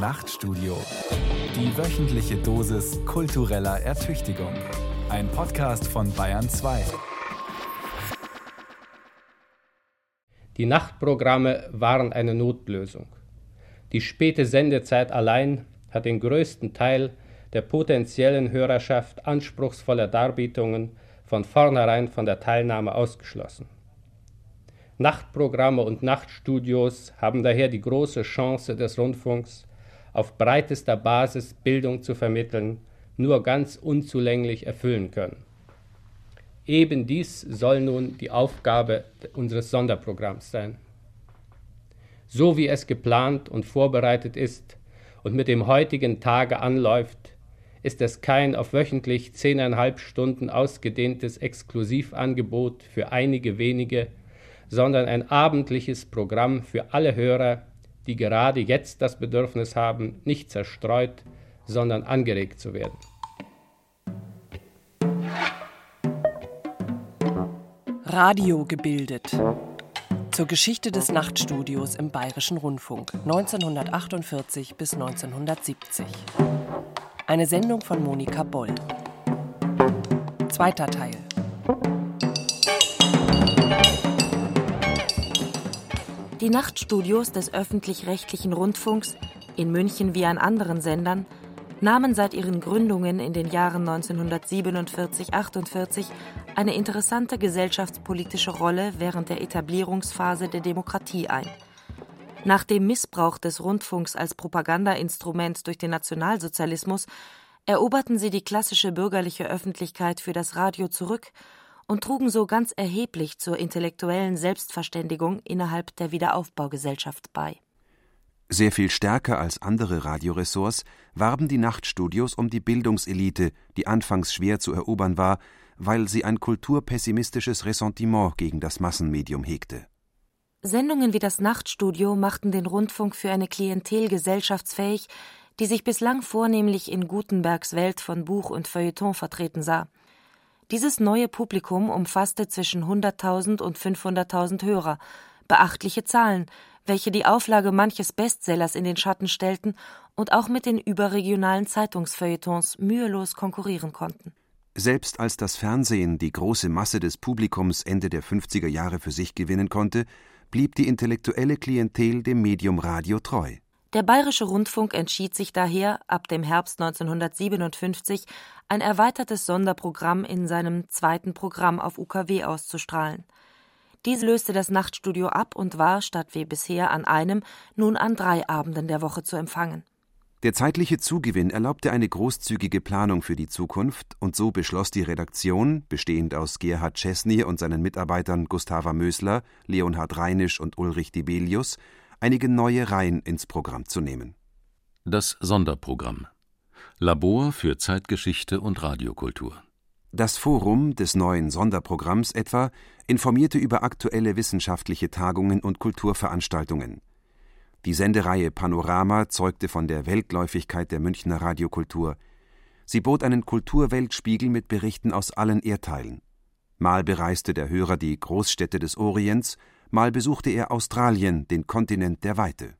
Nachtstudio. Die wöchentliche Dosis kultureller Ertüchtigung. Ein Podcast von Bayern 2. Die Nachtprogramme waren eine Notlösung. Die späte Sendezeit allein hat den größten Teil der potenziellen Hörerschaft anspruchsvoller Darbietungen von vornherein von der Teilnahme ausgeschlossen. Nachtprogramme und Nachtstudios haben daher die große Chance des Rundfunks, auf breitester Basis Bildung zu vermitteln, nur ganz unzulänglich erfüllen können. Eben dies soll nun die Aufgabe unseres Sonderprogramms sein. So wie es geplant und vorbereitet ist und mit dem heutigen Tage anläuft, ist es kein auf wöchentlich zehneinhalb Stunden ausgedehntes Exklusivangebot für einige wenige, sondern ein abendliches Programm für alle Hörer, die gerade jetzt das Bedürfnis haben, nicht zerstreut, sondern angeregt zu werden. Radio gebildet. Zur Geschichte des Nachtstudios im Bayerischen Rundfunk 1948 bis 1970. Eine Sendung von Monika Boll. Zweiter Teil. Die Nachtstudios des öffentlich-rechtlichen Rundfunks, in München wie an anderen Sendern, nahmen seit ihren Gründungen in den Jahren 1947-48 eine interessante gesellschaftspolitische Rolle während der Etablierungsphase der Demokratie ein. Nach dem Missbrauch des Rundfunks als Propagandainstrument durch den Nationalsozialismus eroberten sie die klassische bürgerliche Öffentlichkeit für das Radio zurück und trugen so ganz erheblich zur intellektuellen Selbstverständigung innerhalb der Wiederaufbaugesellschaft bei. Sehr viel stärker als andere Radioressorts warben die Nachtstudios um die Bildungselite, die anfangs schwer zu erobern war, weil sie ein kulturpessimistisches Ressentiment gegen das Massenmedium hegte. Sendungen wie das Nachtstudio machten den Rundfunk für eine Klientel gesellschaftsfähig, die sich bislang vornehmlich in Gutenbergs Welt von Buch und Feuilleton vertreten sah. Dieses neue Publikum umfasste zwischen 100.000 und 500.000 Hörer, beachtliche Zahlen, welche die Auflage manches Bestsellers in den Schatten stellten und auch mit den überregionalen Zeitungsfeuilletons mühelos konkurrieren konnten. Selbst als das Fernsehen die große Masse des Publikums Ende der 50er Jahre für sich gewinnen konnte, blieb die intellektuelle Klientel dem Medium Radio treu. Der Bayerische Rundfunk entschied sich daher, ab dem Herbst 1957 ein erweitertes Sonderprogramm in seinem zweiten Programm auf UKW auszustrahlen. Dies löste das Nachtstudio ab und war, statt wie bisher an einem, nun an drei Abenden der Woche zu empfangen. Der zeitliche Zugewinn erlaubte eine großzügige Planung für die Zukunft, und so beschloss die Redaktion, bestehend aus Gerhard Chesney und seinen Mitarbeitern Gustava Mösler, Leonhard Reinisch und Ulrich Dibelius, einige neue Reihen ins Programm zu nehmen. Das Sonderprogramm Labor für Zeitgeschichte und Radiokultur das Forum des neuen Sonderprogramms etwa informierte über aktuelle wissenschaftliche Tagungen und Kulturveranstaltungen. Die Sendereihe Panorama zeugte von der Weltläufigkeit der Münchner Radiokultur. Sie bot einen Kulturweltspiegel mit Berichten aus allen Erdteilen. Mal bereiste der Hörer die Großstädte des Orients, mal besuchte er Australien, den Kontinent der Weite.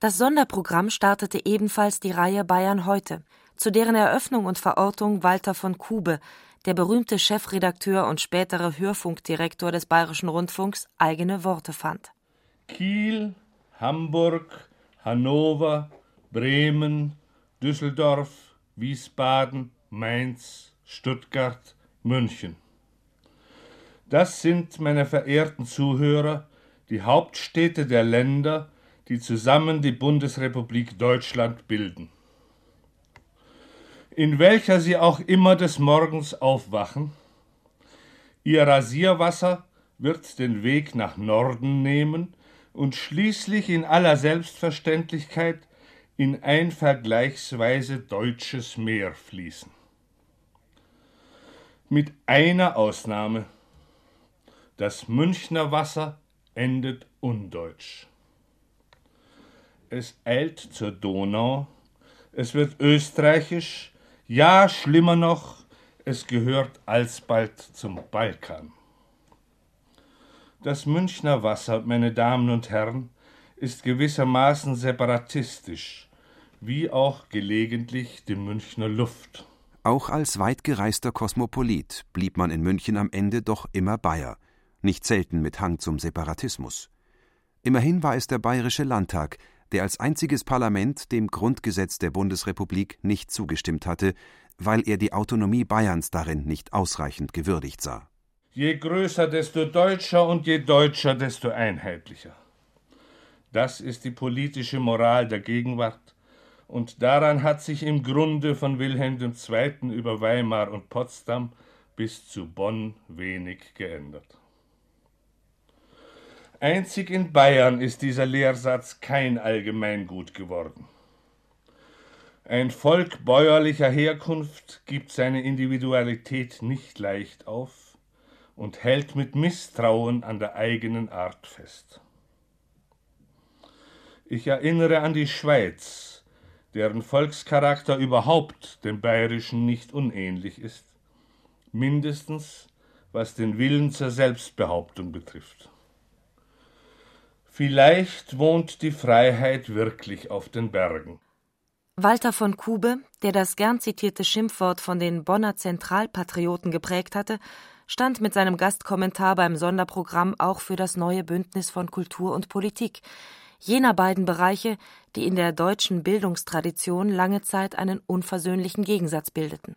Das Sonderprogramm startete ebenfalls die Reihe Bayern heute, zu deren Eröffnung und Verortung Walter von Kube, der berühmte Chefredakteur und spätere Hörfunkdirektor des Bayerischen Rundfunks, eigene Worte fand. Kiel, Hamburg, Hannover, Bremen, Düsseldorf, Wiesbaden, Mainz, Stuttgart, München. Das sind, meine verehrten Zuhörer, die Hauptstädte der Länder, die zusammen die Bundesrepublik Deutschland bilden. In welcher Sie auch immer des Morgens aufwachen, Ihr Rasierwasser wird den Weg nach Norden nehmen und schließlich in aller Selbstverständlichkeit in ein vergleichsweise deutsches Meer fließen. Mit einer Ausnahme. Das Münchner Wasser endet undeutsch. Es eilt zur Donau, es wird österreichisch, ja schlimmer noch, es gehört alsbald zum Balkan. Das Münchner Wasser, meine Damen und Herren, ist gewissermaßen separatistisch, wie auch gelegentlich die Münchner Luft. Auch als weitgereister Kosmopolit blieb man in München am Ende doch immer Bayer, nicht selten mit Hang zum Separatismus. Immerhin war es der Bayerische Landtag, der als einziges Parlament dem Grundgesetz der Bundesrepublik nicht zugestimmt hatte, weil er die Autonomie Bayerns darin nicht ausreichend gewürdigt sah. Je größer, desto deutscher und je deutscher, desto einheitlicher. Das ist die politische Moral der Gegenwart, und daran hat sich im Grunde von Wilhelm II. über Weimar und Potsdam bis zu Bonn wenig geändert. Einzig in Bayern ist dieser Lehrsatz kein Allgemeingut geworden. Ein Volk bäuerlicher Herkunft gibt seine Individualität nicht leicht auf und hält mit Misstrauen an der eigenen Art fest. Ich erinnere an die Schweiz, deren Volkscharakter überhaupt dem bayerischen nicht unähnlich ist, mindestens was den Willen zur Selbstbehauptung betrifft. Vielleicht wohnt die Freiheit wirklich auf den Bergen. Walter von Kube, der das gern zitierte Schimpfwort von den Bonner Zentralpatrioten geprägt hatte, stand mit seinem Gastkommentar beim Sonderprogramm auch für das neue Bündnis von Kultur und Politik, jener beiden Bereiche, die in der deutschen Bildungstradition lange Zeit einen unversöhnlichen Gegensatz bildeten.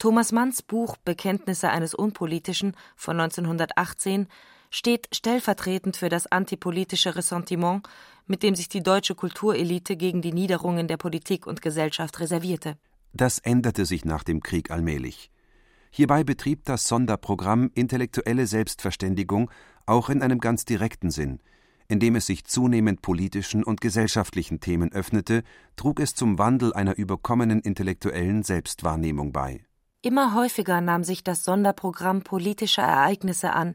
Thomas Manns Buch Bekenntnisse eines Unpolitischen von 1918 steht stellvertretend für das antipolitische Ressentiment, mit dem sich die deutsche Kulturelite gegen die Niederungen der Politik und Gesellschaft reservierte. Das änderte sich nach dem Krieg allmählich. Hierbei betrieb das Sonderprogramm intellektuelle Selbstverständigung auch in einem ganz direkten Sinn, indem es sich zunehmend politischen und gesellschaftlichen Themen öffnete, trug es zum Wandel einer überkommenen intellektuellen Selbstwahrnehmung bei. Immer häufiger nahm sich das Sonderprogramm politischer Ereignisse an,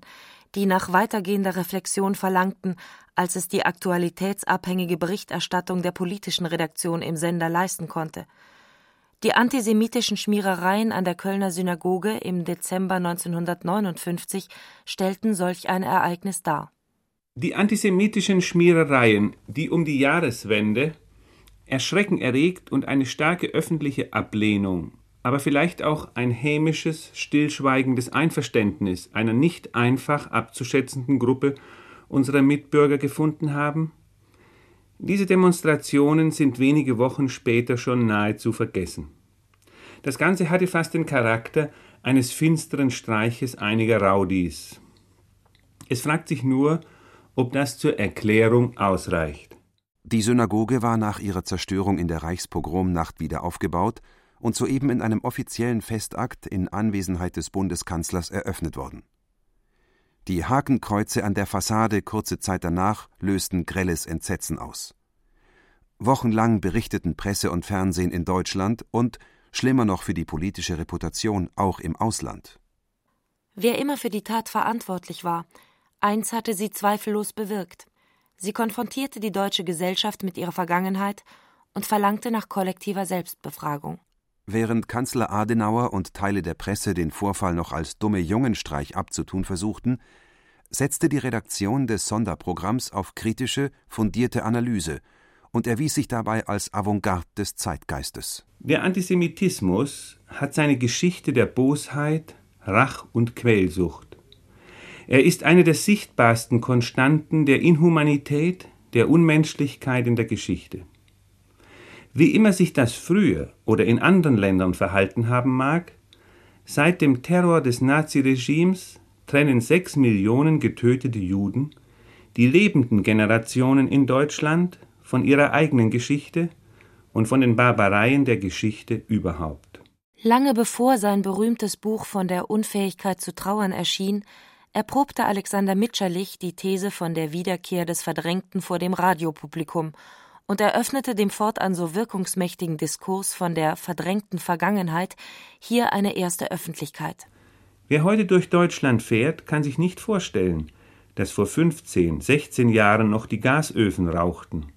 die nach weitergehender Reflexion verlangten, als es die aktualitätsabhängige Berichterstattung der politischen Redaktion im Sender leisten konnte. Die antisemitischen Schmierereien an der Kölner Synagoge im Dezember 1959 stellten solch ein Ereignis dar. Die antisemitischen Schmierereien, die um die Jahreswende Erschrecken erregt und eine starke öffentliche Ablehnung, aber vielleicht auch ein hämisches, stillschweigendes Einverständnis einer nicht einfach abzuschätzenden Gruppe unserer Mitbürger gefunden haben? Diese Demonstrationen sind wenige Wochen später schon nahezu vergessen. Das Ganze hatte fast den Charakter eines finsteren Streiches einiger Raudis. Es fragt sich nur, ob das zur Erklärung ausreicht. Die Synagoge war nach ihrer Zerstörung in der Reichspogromnacht wieder aufgebaut und soeben in einem offiziellen Festakt in Anwesenheit des Bundeskanzlers eröffnet worden. Die Hakenkreuze an der Fassade kurze Zeit danach lösten grelles Entsetzen aus. Wochenlang berichteten Presse und Fernsehen in Deutschland und, schlimmer noch für die politische Reputation, auch im Ausland. Wer immer für die Tat verantwortlich war, Eins hatte sie zweifellos bewirkt. Sie konfrontierte die deutsche Gesellschaft mit ihrer Vergangenheit und verlangte nach kollektiver Selbstbefragung. Während Kanzler Adenauer und Teile der Presse den Vorfall noch als dumme Jungenstreich abzutun versuchten, setzte die Redaktion des Sonderprogramms auf kritische, fundierte Analyse und erwies sich dabei als Avantgarde des Zeitgeistes. Der Antisemitismus hat seine Geschichte der Bosheit, Rach und Quälsucht. Er ist eine der sichtbarsten Konstanten der Inhumanität, der Unmenschlichkeit in der Geschichte. Wie immer sich das früher oder in anderen Ländern verhalten haben mag, seit dem Terror des Naziregimes trennen sechs Millionen getötete Juden die lebenden Generationen in Deutschland von ihrer eigenen Geschichte und von den Barbareien der Geschichte überhaupt. Lange bevor sein berühmtes Buch von der Unfähigkeit zu trauern erschien, erprobte Alexander Mitscherlich die These von der Wiederkehr des Verdrängten vor dem Radiopublikum und eröffnete dem fortan so wirkungsmächtigen Diskurs von der verdrängten Vergangenheit hier eine erste Öffentlichkeit. Wer heute durch Deutschland fährt, kann sich nicht vorstellen, dass vor 15, 16 Jahren noch die Gasöfen rauchten,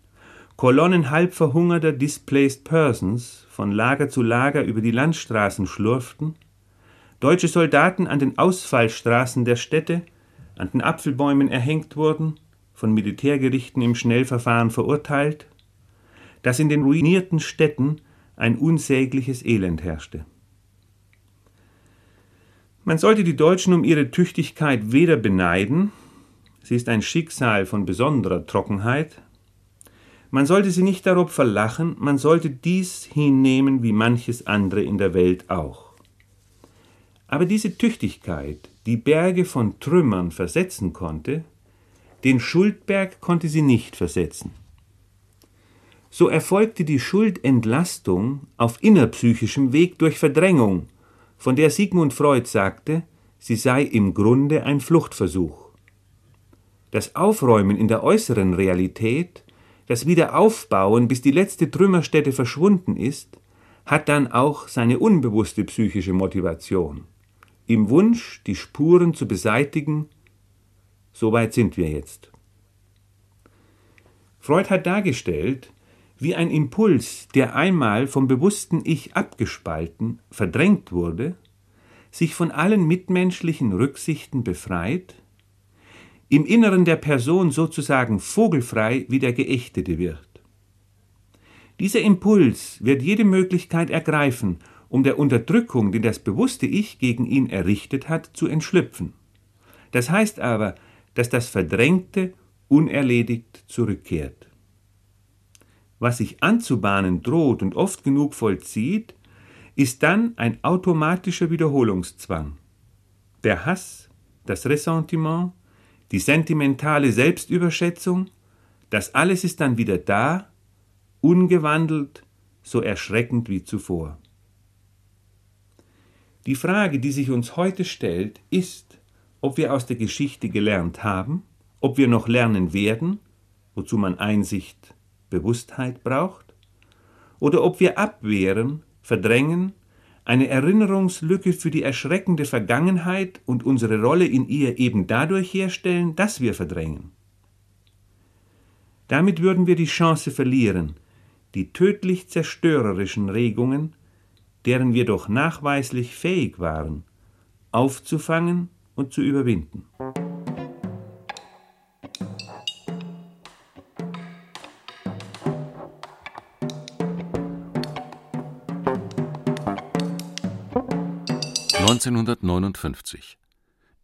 Kolonnen halb verhungerter Displaced Persons von Lager zu Lager über die Landstraßen schlurften. Deutsche Soldaten an den Ausfallstraßen der Städte, an den Apfelbäumen erhängt wurden, von Militärgerichten im Schnellverfahren verurteilt, dass in den ruinierten Städten ein unsägliches Elend herrschte. Man sollte die Deutschen um ihre Tüchtigkeit weder beneiden, sie ist ein Schicksal von besonderer Trockenheit, man sollte sie nicht darob verlachen, man sollte dies hinnehmen wie manches andere in der Welt auch. Aber diese Tüchtigkeit, die Berge von Trümmern versetzen konnte, den Schuldberg konnte sie nicht versetzen. So erfolgte die Schuldentlastung auf innerpsychischem Weg durch Verdrängung, von der Sigmund Freud sagte, sie sei im Grunde ein Fluchtversuch. Das Aufräumen in der äußeren Realität, das Wiederaufbauen, bis die letzte Trümmerstätte verschwunden ist, hat dann auch seine unbewusste psychische Motivation. Im Wunsch, die Spuren zu beseitigen, so weit sind wir jetzt. Freud hat dargestellt, wie ein Impuls, der einmal vom bewussten Ich abgespalten, verdrängt wurde, sich von allen mitmenschlichen Rücksichten befreit, im Inneren der Person sozusagen vogelfrei wie der Geächtete wird. Dieser Impuls wird jede Möglichkeit ergreifen, um der Unterdrückung, die das bewusste Ich gegen ihn errichtet hat, zu entschlüpfen. Das heißt aber, dass das Verdrängte unerledigt zurückkehrt was sich anzubahnen droht und oft genug vollzieht, ist dann ein automatischer Wiederholungszwang. Der Hass, das Ressentiment, die sentimentale Selbstüberschätzung, das alles ist dann wieder da, ungewandelt, so erschreckend wie zuvor. Die Frage, die sich uns heute stellt, ist, ob wir aus der Geschichte gelernt haben, ob wir noch lernen werden, wozu man Einsicht Bewusstheit braucht, oder ob wir abwehren, verdrängen, eine Erinnerungslücke für die erschreckende Vergangenheit und unsere Rolle in ihr eben dadurch herstellen, dass wir verdrängen. Damit würden wir die Chance verlieren, die tödlich zerstörerischen Regungen, deren wir doch nachweislich fähig waren, aufzufangen und zu überwinden. 1959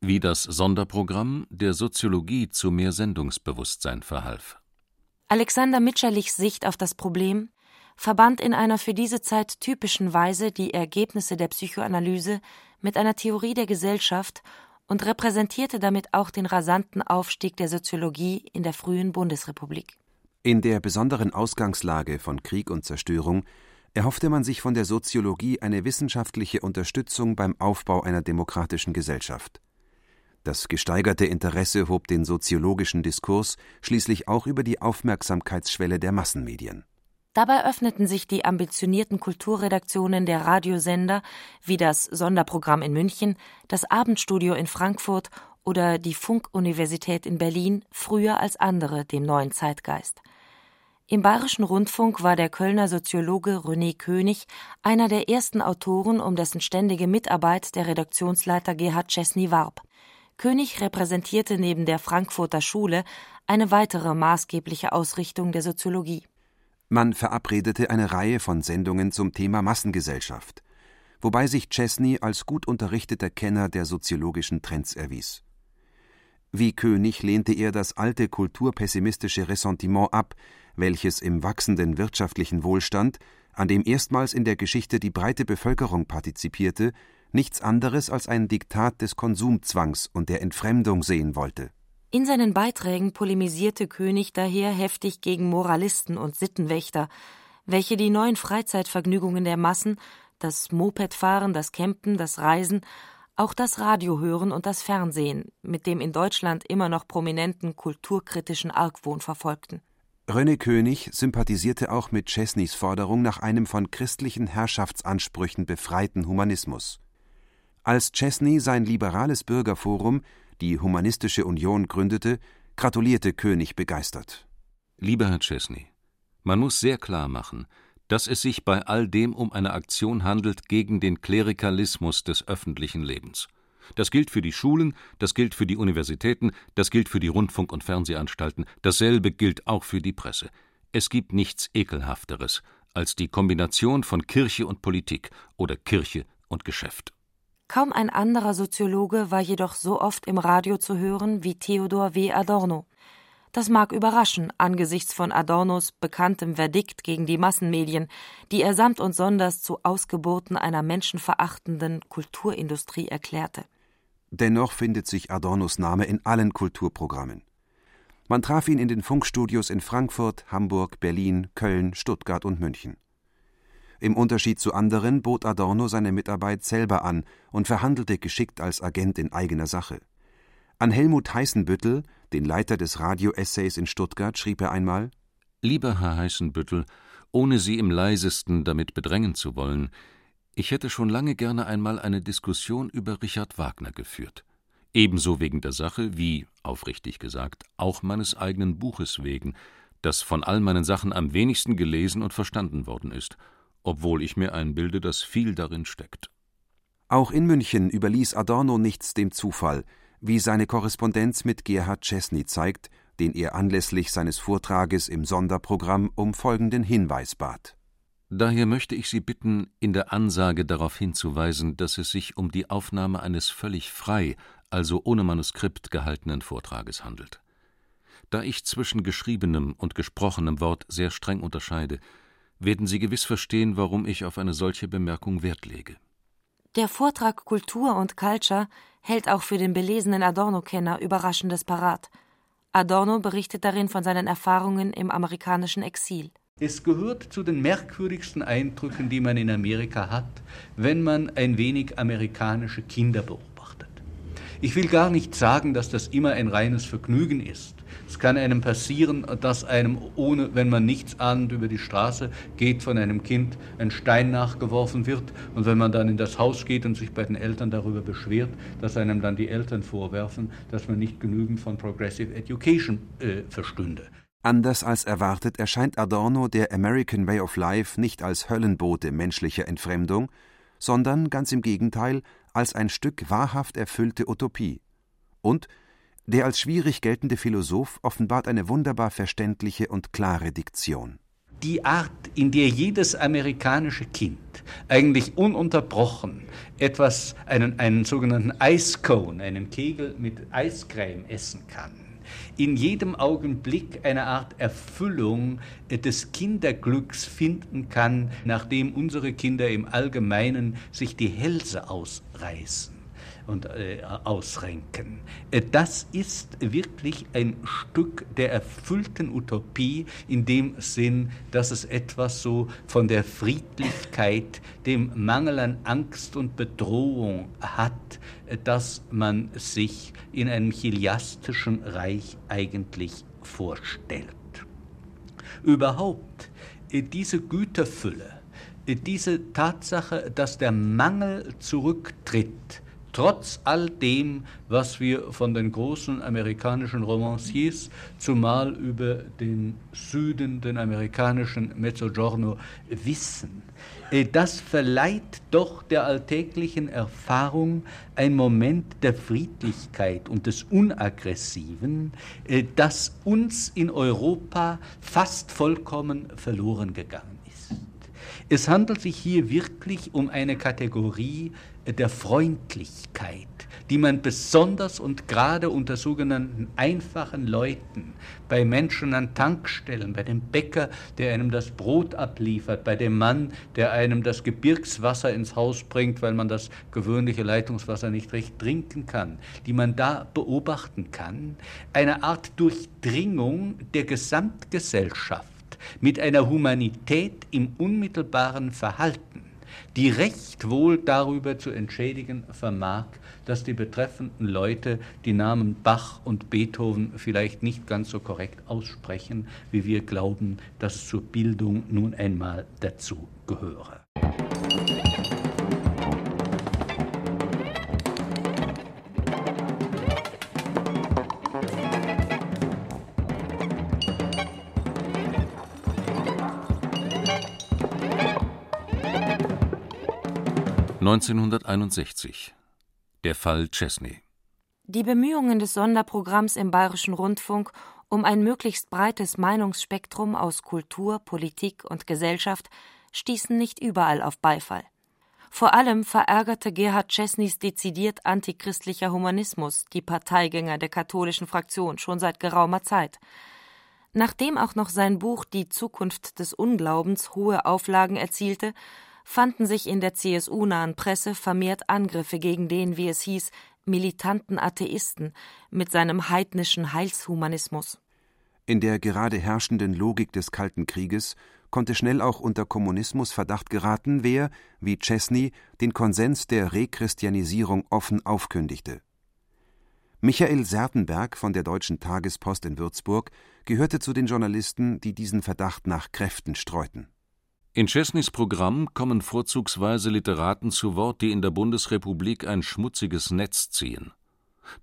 Wie das Sonderprogramm der Soziologie zu mehr Sendungsbewusstsein verhalf. Alexander Mitscherlichs Sicht auf das Problem verband in einer für diese Zeit typischen Weise die Ergebnisse der Psychoanalyse mit einer Theorie der Gesellschaft und repräsentierte damit auch den rasanten Aufstieg der Soziologie in der frühen Bundesrepublik. In der besonderen Ausgangslage von Krieg und Zerstörung erhoffte man sich von der Soziologie eine wissenschaftliche Unterstützung beim Aufbau einer demokratischen Gesellschaft. Das gesteigerte Interesse hob den soziologischen Diskurs schließlich auch über die Aufmerksamkeitsschwelle der Massenmedien. Dabei öffneten sich die ambitionierten Kulturredaktionen der Radiosender wie das Sonderprogramm in München, das Abendstudio in Frankfurt oder die Funkuniversität in Berlin früher als andere dem neuen Zeitgeist. Im Bayerischen Rundfunk war der Kölner Soziologe René König einer der ersten Autoren, um dessen ständige Mitarbeit der Redaktionsleiter Gerhard Czesny warb. König repräsentierte neben der Frankfurter Schule eine weitere maßgebliche Ausrichtung der Soziologie. Man verabredete eine Reihe von Sendungen zum Thema Massengesellschaft, wobei sich Chesney als gut unterrichteter Kenner der soziologischen Trends erwies. Wie König lehnte er das alte kulturpessimistische Ressentiment ab, welches im wachsenden wirtschaftlichen Wohlstand, an dem erstmals in der Geschichte die breite Bevölkerung partizipierte, nichts anderes als ein Diktat des Konsumzwangs und der Entfremdung sehen wollte. In seinen Beiträgen polemisierte König daher heftig gegen Moralisten und Sittenwächter, welche die neuen Freizeitvergnügungen der Massen, das Mopedfahren, das Campen, das Reisen, auch das Radio hören und das Fernsehen mit dem in Deutschland immer noch prominenten kulturkritischen Argwohn verfolgten. René König sympathisierte auch mit Chesneys Forderung nach einem von christlichen Herrschaftsansprüchen befreiten Humanismus. Als Chesney sein liberales Bürgerforum, die Humanistische Union, gründete, gratulierte König begeistert. Lieber Herr Chesney, man muss sehr klar machen, dass es sich bei all dem um eine Aktion handelt gegen den Klerikalismus des öffentlichen Lebens. Das gilt für die Schulen, das gilt für die Universitäten, das gilt für die Rundfunk- und Fernsehanstalten, dasselbe gilt auch für die Presse. Es gibt nichts Ekelhafteres als die Kombination von Kirche und Politik oder Kirche und Geschäft. Kaum ein anderer Soziologe war jedoch so oft im Radio zu hören wie Theodor W. Adorno. Das mag überraschen angesichts von Adornos bekanntem Verdikt gegen die Massenmedien, die er samt und sonders zu Ausgeburten einer menschenverachtenden Kulturindustrie erklärte. Dennoch findet sich Adornos Name in allen Kulturprogrammen. Man traf ihn in den Funkstudios in Frankfurt, Hamburg, Berlin, Köln, Stuttgart und München. Im Unterschied zu anderen bot Adorno seine Mitarbeit selber an und verhandelte geschickt als Agent in eigener Sache. An Helmut Heißenbüttel, den Leiter des Radio-Essays in Stuttgart, schrieb er einmal: Lieber Herr Heißenbüttel, ohne Sie im leisesten damit bedrängen zu wollen, ich hätte schon lange gerne einmal eine Diskussion über Richard Wagner geführt. Ebenso wegen der Sache wie, aufrichtig gesagt, auch meines eigenen Buches wegen, das von all meinen Sachen am wenigsten gelesen und verstanden worden ist, obwohl ich mir einbilde, dass viel darin steckt. Auch in München überließ Adorno nichts dem Zufall, wie seine Korrespondenz mit Gerhard Chesney zeigt, den er anlässlich seines Vortrages im Sonderprogramm um folgenden Hinweis bat. Daher möchte ich Sie bitten, in der Ansage darauf hinzuweisen, dass es sich um die Aufnahme eines völlig frei, also ohne Manuskript gehaltenen Vortrages handelt. Da ich zwischen geschriebenem und gesprochenem Wort sehr streng unterscheide, werden Sie gewiss verstehen, warum ich auf eine solche Bemerkung Wert lege. Der Vortrag Kultur und Culture hält auch für den belesenen Adorno-Kenner Überraschendes parat. Adorno berichtet darin von seinen Erfahrungen im amerikanischen Exil. Es gehört zu den merkwürdigsten Eindrücken, die man in Amerika hat, wenn man ein wenig amerikanische Kinder beobachtet. Ich will gar nicht sagen, dass das immer ein reines Vergnügen ist. Es kann einem passieren, dass einem, ohne, wenn man nichts ahnend über die Straße geht, von einem Kind ein Stein nachgeworfen wird. Und wenn man dann in das Haus geht und sich bei den Eltern darüber beschwert, dass einem dann die Eltern vorwerfen, dass man nicht genügend von Progressive Education äh, verstünde. Anders als erwartet erscheint Adorno der American Way of Life nicht als Höllenbote menschlicher Entfremdung, sondern ganz im Gegenteil als ein Stück wahrhaft erfüllte Utopie. Und der als schwierig geltende Philosoph offenbart eine wunderbar verständliche und klare Diktion. Die Art, in der jedes amerikanische Kind eigentlich ununterbrochen etwas, einen, einen sogenannten Ice Cone, einen Kegel mit Eiscreme essen kann, in jedem Augenblick eine Art Erfüllung des Kinderglücks finden kann, nachdem unsere Kinder im Allgemeinen sich die Hälse ausreißen und äh, ausrenken. Äh, das ist wirklich ein Stück der erfüllten Utopie in dem Sinn, dass es etwas so von der Friedlichkeit, dem Mangel an Angst und Bedrohung hat, äh, dass man sich in einem chiliastischen Reich eigentlich vorstellt. Überhaupt äh, diese Güterfülle, diese Tatsache, dass der Mangel zurücktritt, trotz all dem, was wir von den großen amerikanischen Romanciers, zumal über den Süden, den amerikanischen Mezzogiorno, wissen. Äh, das verleiht doch der alltäglichen Erfahrung ein Moment der Friedlichkeit und des Unaggressiven, äh, das uns in Europa fast vollkommen verloren gegangen ist. Es handelt sich hier wirklich um eine Kategorie der Freundlichkeit, die man besonders und gerade unter sogenannten einfachen Leuten, bei Menschen an Tankstellen, bei dem Bäcker, der einem das Brot abliefert, bei dem Mann, der einem das Gebirgswasser ins Haus bringt, weil man das gewöhnliche Leitungswasser nicht recht trinken kann, die man da beobachten kann, eine Art Durchdringung der Gesamtgesellschaft mit einer Humanität im unmittelbaren Verhalten die recht wohl darüber zu entschädigen vermag, dass die betreffenden Leute die Namen Bach und Beethoven vielleicht nicht ganz so korrekt aussprechen, wie wir glauben, dass es zur Bildung nun einmal dazu gehöre. 1961 Der Fall Chesney Die Bemühungen des Sonderprogramms im Bayerischen Rundfunk um ein möglichst breites Meinungsspektrum aus Kultur, Politik und Gesellschaft stießen nicht überall auf Beifall. Vor allem verärgerte Gerhard Chesneys dezidiert antichristlicher Humanismus die Parteigänger der katholischen Fraktion schon seit geraumer Zeit. Nachdem auch noch sein Buch Die Zukunft des Unglaubens hohe Auflagen erzielte, fanden sich in der CSU-nahen Presse vermehrt Angriffe gegen den, wie es hieß, militanten Atheisten mit seinem heidnischen Heilshumanismus. In der gerade herrschenden Logik des Kalten Krieges konnte schnell auch unter Kommunismus Verdacht geraten, wer, wie Chesney, den Konsens der Rechristianisierung offen aufkündigte. Michael Sertenberg von der Deutschen Tagespost in Würzburg gehörte zu den Journalisten, die diesen Verdacht nach Kräften streuten. In Chesneys Programm kommen vorzugsweise Literaten zu Wort, die in der Bundesrepublik ein schmutziges Netz ziehen.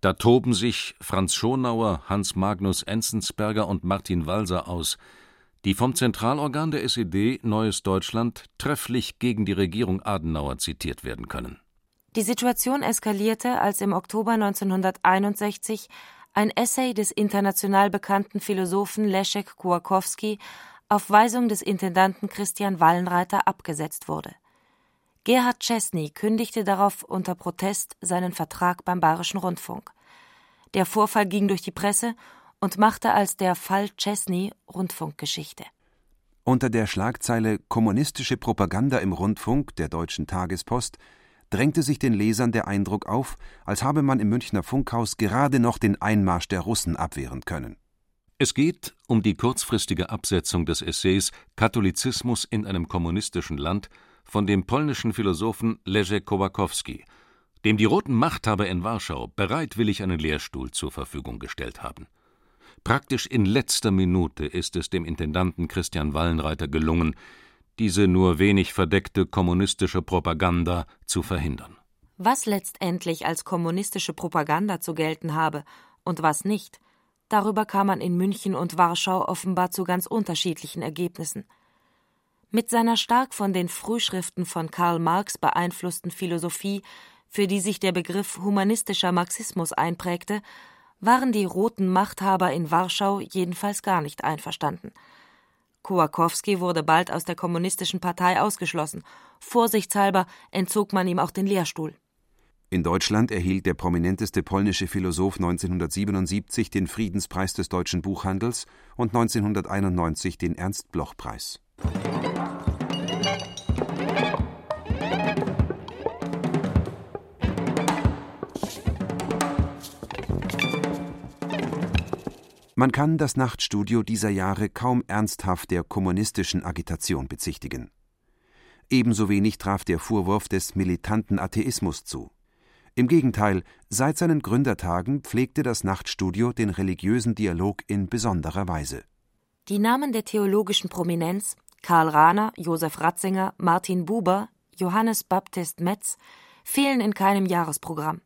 Da toben sich Franz Schonauer, Hans Magnus Enzensberger und Martin Walser aus, die vom Zentralorgan der SED Neues Deutschland trefflich gegen die Regierung Adenauer zitiert werden können. Die Situation eskalierte, als im Oktober 1961 ein Essay des international bekannten Philosophen Leszek Kouakowski auf Weisung des Intendanten Christian Wallenreiter abgesetzt wurde. Gerhard Chesney kündigte darauf unter Protest seinen Vertrag beim Bayerischen Rundfunk. Der Vorfall ging durch die Presse und machte als der Fall Chesney Rundfunkgeschichte. Unter der Schlagzeile Kommunistische Propaganda im Rundfunk der Deutschen Tagespost drängte sich den Lesern der Eindruck auf, als habe man im Münchner Funkhaus gerade noch den Einmarsch der Russen abwehren können. Es geht um die kurzfristige Absetzung des Essays Katholizismus in einem kommunistischen Land von dem polnischen Philosophen Leszek Kowakowski, dem die roten Machthaber in Warschau bereitwillig einen Lehrstuhl zur Verfügung gestellt haben. Praktisch in letzter Minute ist es dem Intendanten Christian Wallenreiter gelungen, diese nur wenig verdeckte kommunistische Propaganda zu verhindern. Was letztendlich als kommunistische Propaganda zu gelten habe und was nicht, darüber kam man in München und Warschau offenbar zu ganz unterschiedlichen Ergebnissen. Mit seiner stark von den Frühschriften von Karl Marx beeinflussten Philosophie, für die sich der Begriff humanistischer Marxismus einprägte, waren die roten Machthaber in Warschau jedenfalls gar nicht einverstanden. Kołakowski wurde bald aus der kommunistischen Partei ausgeschlossen. Vorsichtshalber entzog man ihm auch den Lehrstuhl. In Deutschland erhielt der prominenteste polnische Philosoph 1977 den Friedenspreis des deutschen Buchhandels und 1991 den Ernst-Bloch-Preis. Man kann das Nachtstudio dieser Jahre kaum ernsthaft der kommunistischen Agitation bezichtigen. Ebenso wenig traf der Vorwurf des militanten Atheismus zu. Im Gegenteil, seit seinen Gründertagen pflegte das Nachtstudio den religiösen Dialog in besonderer Weise. Die Namen der theologischen Prominenz Karl Rahner, Josef Ratzinger, Martin Buber, Johannes Baptist Metz fehlen in keinem Jahresprogramm.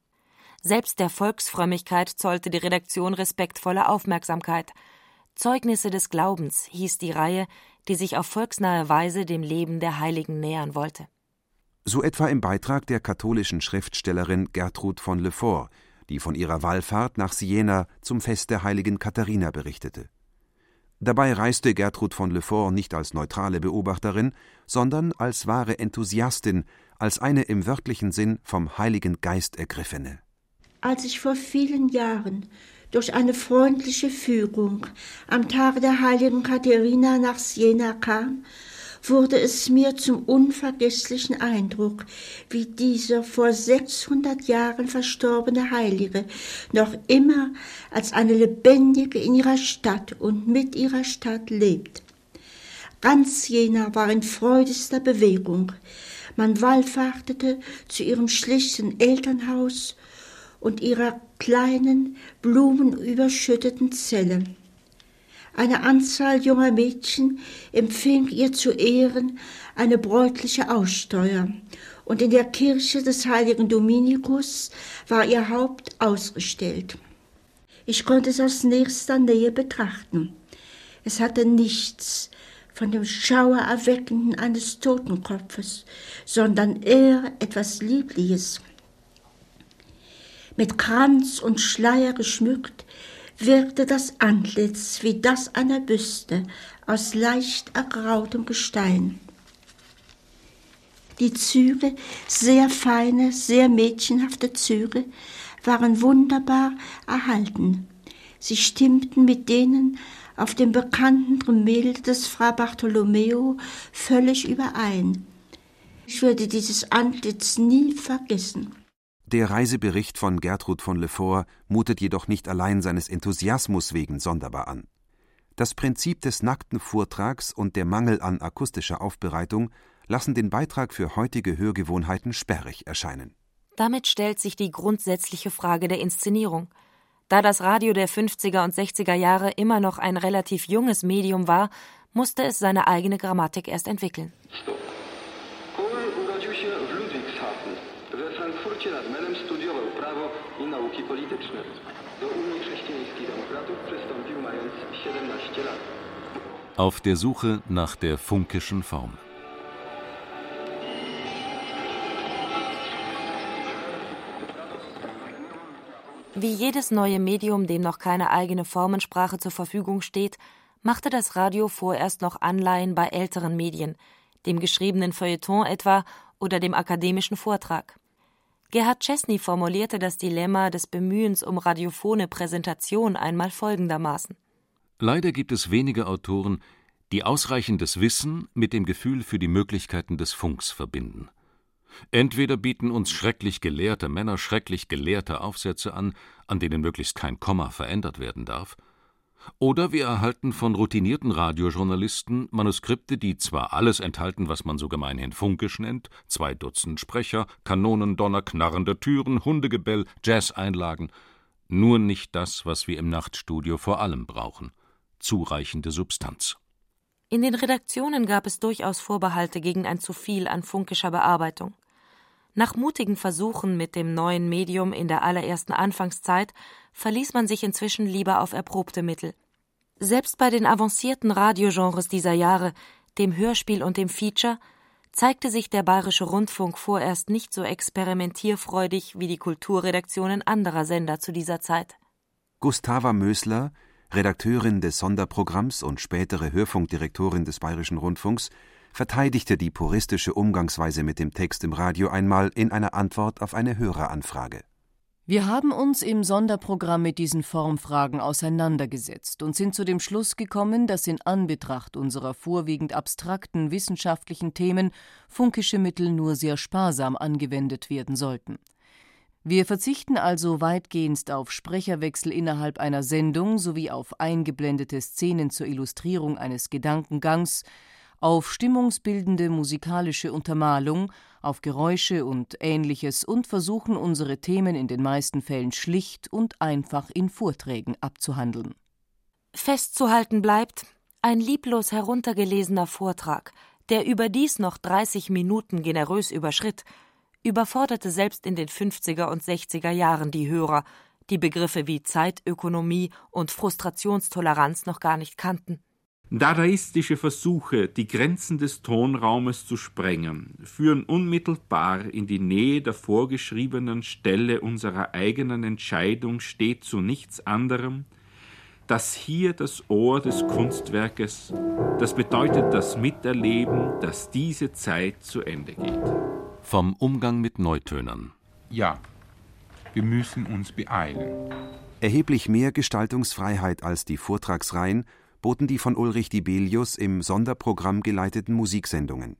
Selbst der Volksfrömmigkeit zollte die Redaktion respektvolle Aufmerksamkeit. Zeugnisse des Glaubens hieß die Reihe, die sich auf volksnahe Weise dem Leben der Heiligen nähern wollte. So etwa im Beitrag der katholischen Schriftstellerin Gertrud von Lefort, die von ihrer Wallfahrt nach Siena zum Fest der heiligen Katharina berichtete. Dabei reiste Gertrud von Lefort nicht als neutrale Beobachterin, sondern als wahre Enthusiastin, als eine im wörtlichen Sinn vom Heiligen Geist ergriffene als ich vor vielen Jahren durch eine freundliche Führung am Tage der heiligen Katharina nach Siena kam, wurde es mir zum unvergesslichen Eindruck, wie dieser vor 600 Jahren verstorbene Heilige noch immer als eine Lebendige in ihrer Stadt und mit ihrer Stadt lebt. Ganz Jena war in freudester Bewegung. Man wallfahrtete zu ihrem schlichten Elternhaus und ihrer kleinen, blumenüberschütteten Zelle. Eine Anzahl junger Mädchen empfing ihr zu Ehren eine bräutliche Aussteuer, und in der Kirche des heiligen Dominikus war ihr Haupt ausgestellt. Ich konnte es aus nächster Nähe betrachten. Es hatte nichts von dem Schauererweckenden eines Totenkopfes, sondern eher etwas Liebliches mit Kranz und Schleier geschmückt, wirkte das Antlitz wie das einer Büste aus leicht ergrautem Gestein. Die Züge, sehr feine, sehr mädchenhafte Züge, waren wunderbar erhalten. Sie stimmten mit denen auf dem bekannten Gemälde des Fra Bartolomeo völlig überein. Ich würde dieses Antlitz nie vergessen. Der Reisebericht von Gertrud von Lefort mutet jedoch nicht allein seines Enthusiasmus wegen sonderbar an. Das Prinzip des nackten Vortrags und der Mangel an akustischer Aufbereitung lassen den Beitrag für heutige Hörgewohnheiten sperrig erscheinen. Damit stellt sich die grundsätzliche Frage der Inszenierung. Da das Radio der 50er und 60er Jahre immer noch ein relativ junges Medium war, musste es seine eigene Grammatik erst entwickeln. Auf der Suche nach der funkischen Form. Wie jedes neue Medium, dem noch keine eigene Formensprache zur Verfügung steht, machte das Radio vorerst noch Anleihen bei älteren Medien, dem geschriebenen Feuilleton etwa oder dem akademischen Vortrag. Gerhard Chesney formulierte das Dilemma des Bemühens um radiophone Präsentation einmal folgendermaßen Leider gibt es wenige Autoren, die ausreichendes Wissen mit dem Gefühl für die Möglichkeiten des Funks verbinden. Entweder bieten uns schrecklich gelehrte Männer schrecklich gelehrte Aufsätze an, an denen möglichst kein Komma verändert werden darf, oder wir erhalten von routinierten Radiojournalisten Manuskripte, die zwar alles enthalten, was man so gemeinhin funkisch nennt, zwei Dutzend Sprecher, Kanonendonner, knarrende Türen, Hundegebell, Jazzeinlagen, nur nicht das, was wir im Nachtstudio vor allem brauchen zureichende Substanz. In den Redaktionen gab es durchaus Vorbehalte gegen ein zu viel an funkischer Bearbeitung. Nach mutigen Versuchen mit dem neuen Medium in der allerersten Anfangszeit verließ man sich inzwischen lieber auf erprobte Mittel. Selbst bei den avancierten Radiogenres dieser Jahre, dem Hörspiel und dem Feature, zeigte sich der Bayerische Rundfunk vorerst nicht so experimentierfreudig wie die Kulturredaktionen anderer Sender zu dieser Zeit. Gustava Mösler, Redakteurin des Sonderprogramms und spätere Hörfunkdirektorin des Bayerischen Rundfunks, verteidigte die puristische Umgangsweise mit dem Text im Radio einmal in einer Antwort auf eine Höreranfrage. Wir haben uns im Sonderprogramm mit diesen Formfragen auseinandergesetzt und sind zu dem Schluss gekommen, dass in Anbetracht unserer vorwiegend abstrakten wissenschaftlichen Themen funkische Mittel nur sehr sparsam angewendet werden sollten. Wir verzichten also weitgehend auf Sprecherwechsel innerhalb einer Sendung sowie auf eingeblendete Szenen zur Illustrierung eines Gedankengangs, auf stimmungsbildende musikalische Untermalung, auf Geräusche und ähnliches und versuchen unsere Themen in den meisten Fällen schlicht und einfach in Vorträgen abzuhandeln. Festzuhalten bleibt ein lieblos heruntergelesener Vortrag, der überdies noch 30 Minuten generös überschritt, überforderte selbst in den 50er und 60er Jahren die Hörer, die Begriffe wie Zeitökonomie und Frustrationstoleranz noch gar nicht kannten. Dadaistische Versuche, die Grenzen des Tonraumes zu sprengen, führen unmittelbar in die Nähe der vorgeschriebenen Stelle unserer eigenen Entscheidung steht zu nichts anderem, dass hier das Ohr des Kunstwerkes, das bedeutet das Miterleben, dass diese Zeit zu Ende geht. Vom Umgang mit Neutönern. Ja, wir müssen uns beeilen. Erheblich mehr Gestaltungsfreiheit als die Vortragsreihen boten die von Ulrich Dibelius im Sonderprogramm geleiteten Musiksendungen.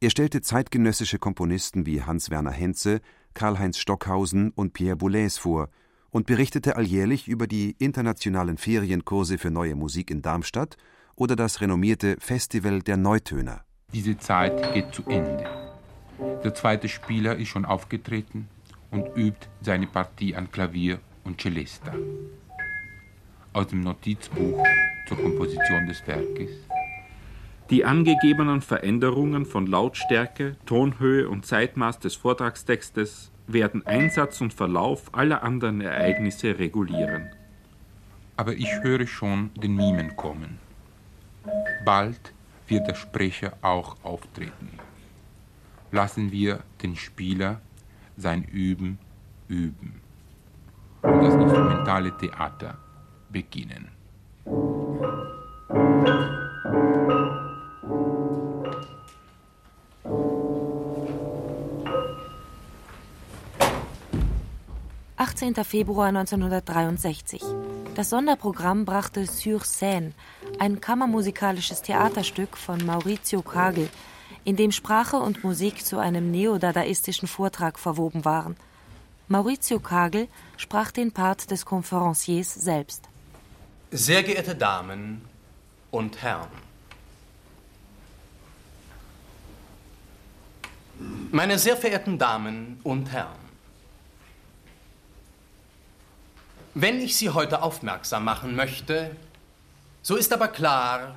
Er stellte zeitgenössische Komponisten wie Hans-Werner Henze, Karl-Heinz Stockhausen und Pierre Boulez vor und berichtete alljährlich über die internationalen Ferienkurse für neue Musik in Darmstadt oder das renommierte Festival der Neutöner. Diese Zeit geht zu Ende. Der zweite Spieler ist schon aufgetreten und übt seine Partie an Klavier und Celesta. Aus dem Notizbuch zur Komposition des Werkes. Die angegebenen Veränderungen von Lautstärke, Tonhöhe und Zeitmaß des Vortragstextes werden Einsatz und Verlauf aller anderen Ereignisse regulieren. Aber ich höre schon den Mimen kommen. Bald wird der Sprecher auch auftreten. Lassen wir den Spieler sein Üben üben. Und das instrumentale Theater beginnen. 18. Februar 1963. Das Sonderprogramm brachte Sur Seine, ein kammermusikalisches Theaterstück von Maurizio Kagel, in dem Sprache und Musik zu einem neodadaistischen Vortrag verwoben waren. Maurizio Kagel sprach den Part des Conferenciers selbst. Sehr geehrte Damen und Herren, meine sehr verehrten Damen und Herren, Wenn ich Sie heute aufmerksam machen möchte, so ist aber klar,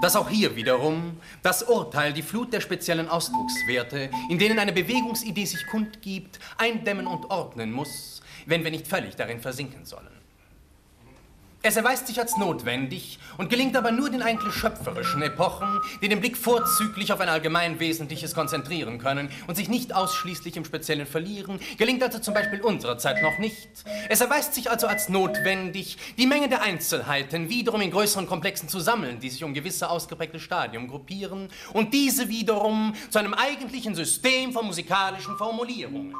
dass auch hier wiederum das Urteil die Flut der speziellen Ausdruckswerte, in denen eine Bewegungsidee sich kundgibt, eindämmen und ordnen muss, wenn wir nicht völlig darin versinken sollen. Es erweist sich als notwendig und gelingt aber nur den eigentlich schöpferischen Epochen, die den Blick vorzüglich auf ein allgemein Wesentliches konzentrieren können und sich nicht ausschließlich im Speziellen verlieren, gelingt also zum Beispiel unserer Zeit noch nicht. Es erweist sich also als notwendig, die Menge der Einzelheiten wiederum in größeren Komplexen zu sammeln, die sich um gewisse ausgeprägte Stadien gruppieren und diese wiederum zu einem eigentlichen System von musikalischen Formulierungen.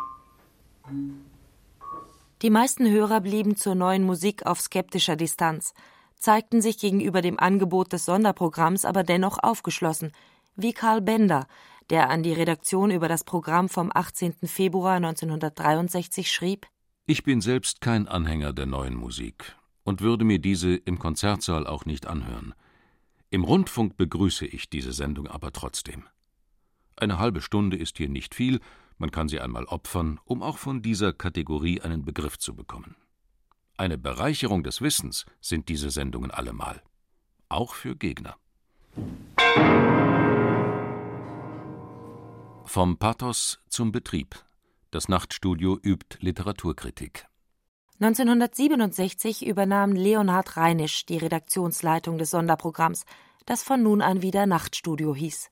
Die meisten Hörer blieben zur neuen Musik auf skeptischer Distanz, zeigten sich gegenüber dem Angebot des Sonderprogramms aber dennoch aufgeschlossen, wie Karl Bender, der an die Redaktion über das Programm vom 18. Februar 1963 schrieb: Ich bin selbst kein Anhänger der neuen Musik und würde mir diese im Konzertsaal auch nicht anhören. Im Rundfunk begrüße ich diese Sendung aber trotzdem. Eine halbe Stunde ist hier nicht viel, man kann sie einmal opfern, um auch von dieser Kategorie einen Begriff zu bekommen. Eine Bereicherung des Wissens sind diese Sendungen allemal. Auch für Gegner. Vom Pathos zum Betrieb. Das Nachtstudio übt Literaturkritik. 1967 übernahm Leonhard Reinisch die Redaktionsleitung des Sonderprogramms, das von nun an wieder Nachtstudio hieß.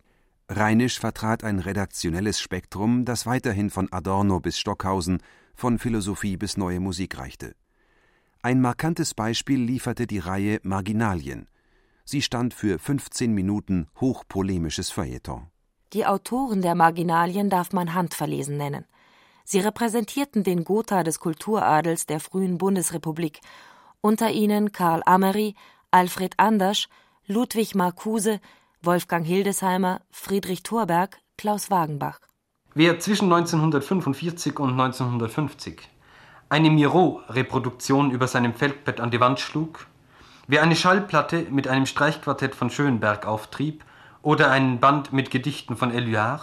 Reinisch vertrat ein redaktionelles Spektrum, das weiterhin von Adorno bis Stockhausen, von Philosophie bis neue Musik reichte. Ein markantes Beispiel lieferte die Reihe Marginalien. Sie stand für 15 Minuten hochpolemisches Feuilleton. Die Autoren der Marginalien darf man handverlesen nennen. Sie repräsentierten den Gotha des Kulturadels der frühen Bundesrepublik, unter ihnen Karl Amery, Alfred Andersch, Ludwig Marcuse, Wolfgang Hildesheimer, Friedrich Thorberg, Klaus Wagenbach. Wer zwischen 1945 und 1950 eine Miro-Reproduktion über seinem Feldbett an die Wand schlug, wer eine Schallplatte mit einem Streichquartett von Schönberg auftrieb oder einen Band mit Gedichten von Éluard,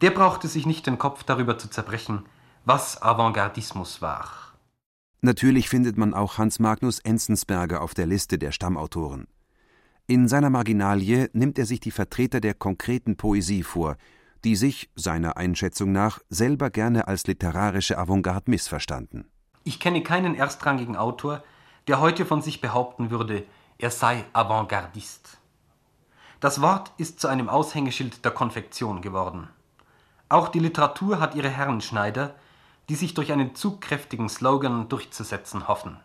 der brauchte sich nicht den Kopf darüber zu zerbrechen, was Avantgardismus war. Natürlich findet man auch Hans Magnus Enzensberger auf der Liste der Stammautoren. In seiner Marginalie nimmt er sich die Vertreter der konkreten Poesie vor, die sich, seiner Einschätzung nach, selber gerne als literarische Avantgarde missverstanden. Ich kenne keinen erstrangigen Autor, der heute von sich behaupten würde, er sei Avantgardist. Das Wort ist zu einem Aushängeschild der Konfektion geworden. Auch die Literatur hat ihre Herrenschneider, die sich durch einen zugkräftigen Slogan durchzusetzen hoffen.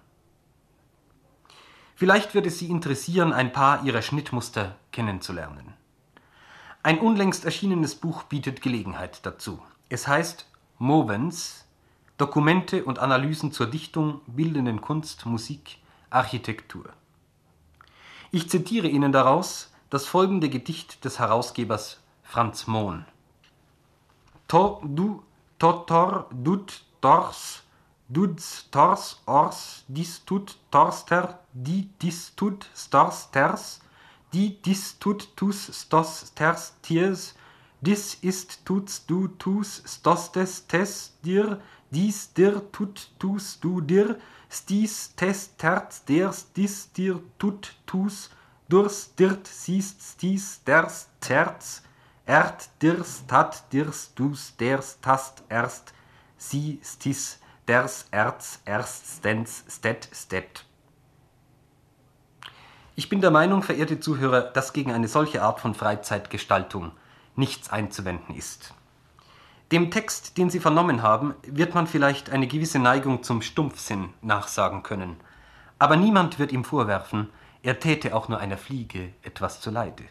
Vielleicht würde Sie interessieren, ein paar Ihrer Schnittmuster kennenzulernen. Ein unlängst erschienenes Buch bietet Gelegenheit dazu. Es heißt Movens Dokumente und Analysen zur Dichtung, bildenden Kunst, Musik, Architektur. Ich zitiere Ihnen daraus das folgende Gedicht des Herausgebers Franz Mohn. To du totor dut dors duds tors ors dis tut torster di dis tut stors ters di dis tut tus stos ters tiers dis ist tuts du tus stostes tes dir dies dir tut tus du dir stis tes terz ders dis dir tut tus durs dirt siest stis ders terz ert dirs tat dirs dus ders tast erst si stis ders erz erst stens stet stet. Ich bin der Meinung, verehrte Zuhörer, dass gegen eine solche Art von Freizeitgestaltung nichts einzuwenden ist. Dem Text, den Sie vernommen haben, wird man vielleicht eine gewisse Neigung zum Stumpfsinn nachsagen können. Aber niemand wird ihm vorwerfen, er täte auch nur einer Fliege etwas zuleide.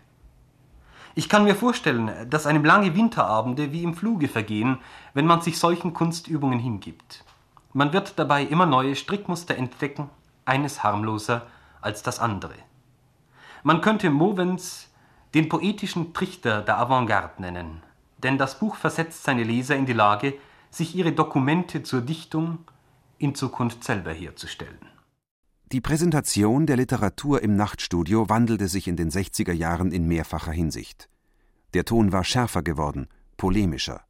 Ich kann mir vorstellen, dass einem lange Winterabende wie im Fluge vergehen, wenn man sich solchen Kunstübungen hingibt. Man wird dabei immer neue Strickmuster entdecken, eines harmloser als das andere. Man könnte Movens den poetischen Trichter der Avantgarde nennen, denn das Buch versetzt seine Leser in die Lage, sich ihre Dokumente zur Dichtung in Zukunft selber herzustellen. Die Präsentation der Literatur im Nachtstudio wandelte sich in den 60er Jahren in mehrfacher Hinsicht. Der Ton war schärfer geworden, polemischer.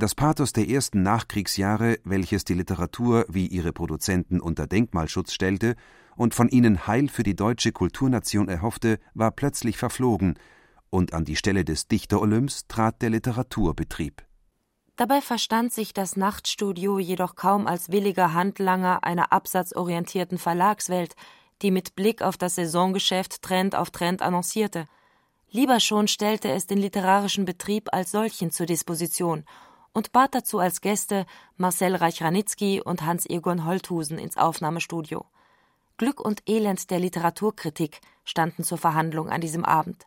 Das Pathos der ersten Nachkriegsjahre, welches die Literatur wie ihre Produzenten unter Denkmalschutz stellte und von ihnen Heil für die deutsche Kulturnation erhoffte, war plötzlich verflogen, und an die Stelle des Dichter-Olymps trat der Literaturbetrieb. Dabei verstand sich das Nachtstudio jedoch kaum als williger Handlanger einer absatzorientierten Verlagswelt, die mit Blick auf das Saisongeschäft Trend auf Trend annoncierte. Lieber schon stellte es den literarischen Betrieb als solchen zur Disposition und bat dazu als Gäste Marcel Reich-Ranitzky und Hans-Egon Holthusen ins Aufnahmestudio. Glück und Elend der Literaturkritik standen zur Verhandlung an diesem Abend.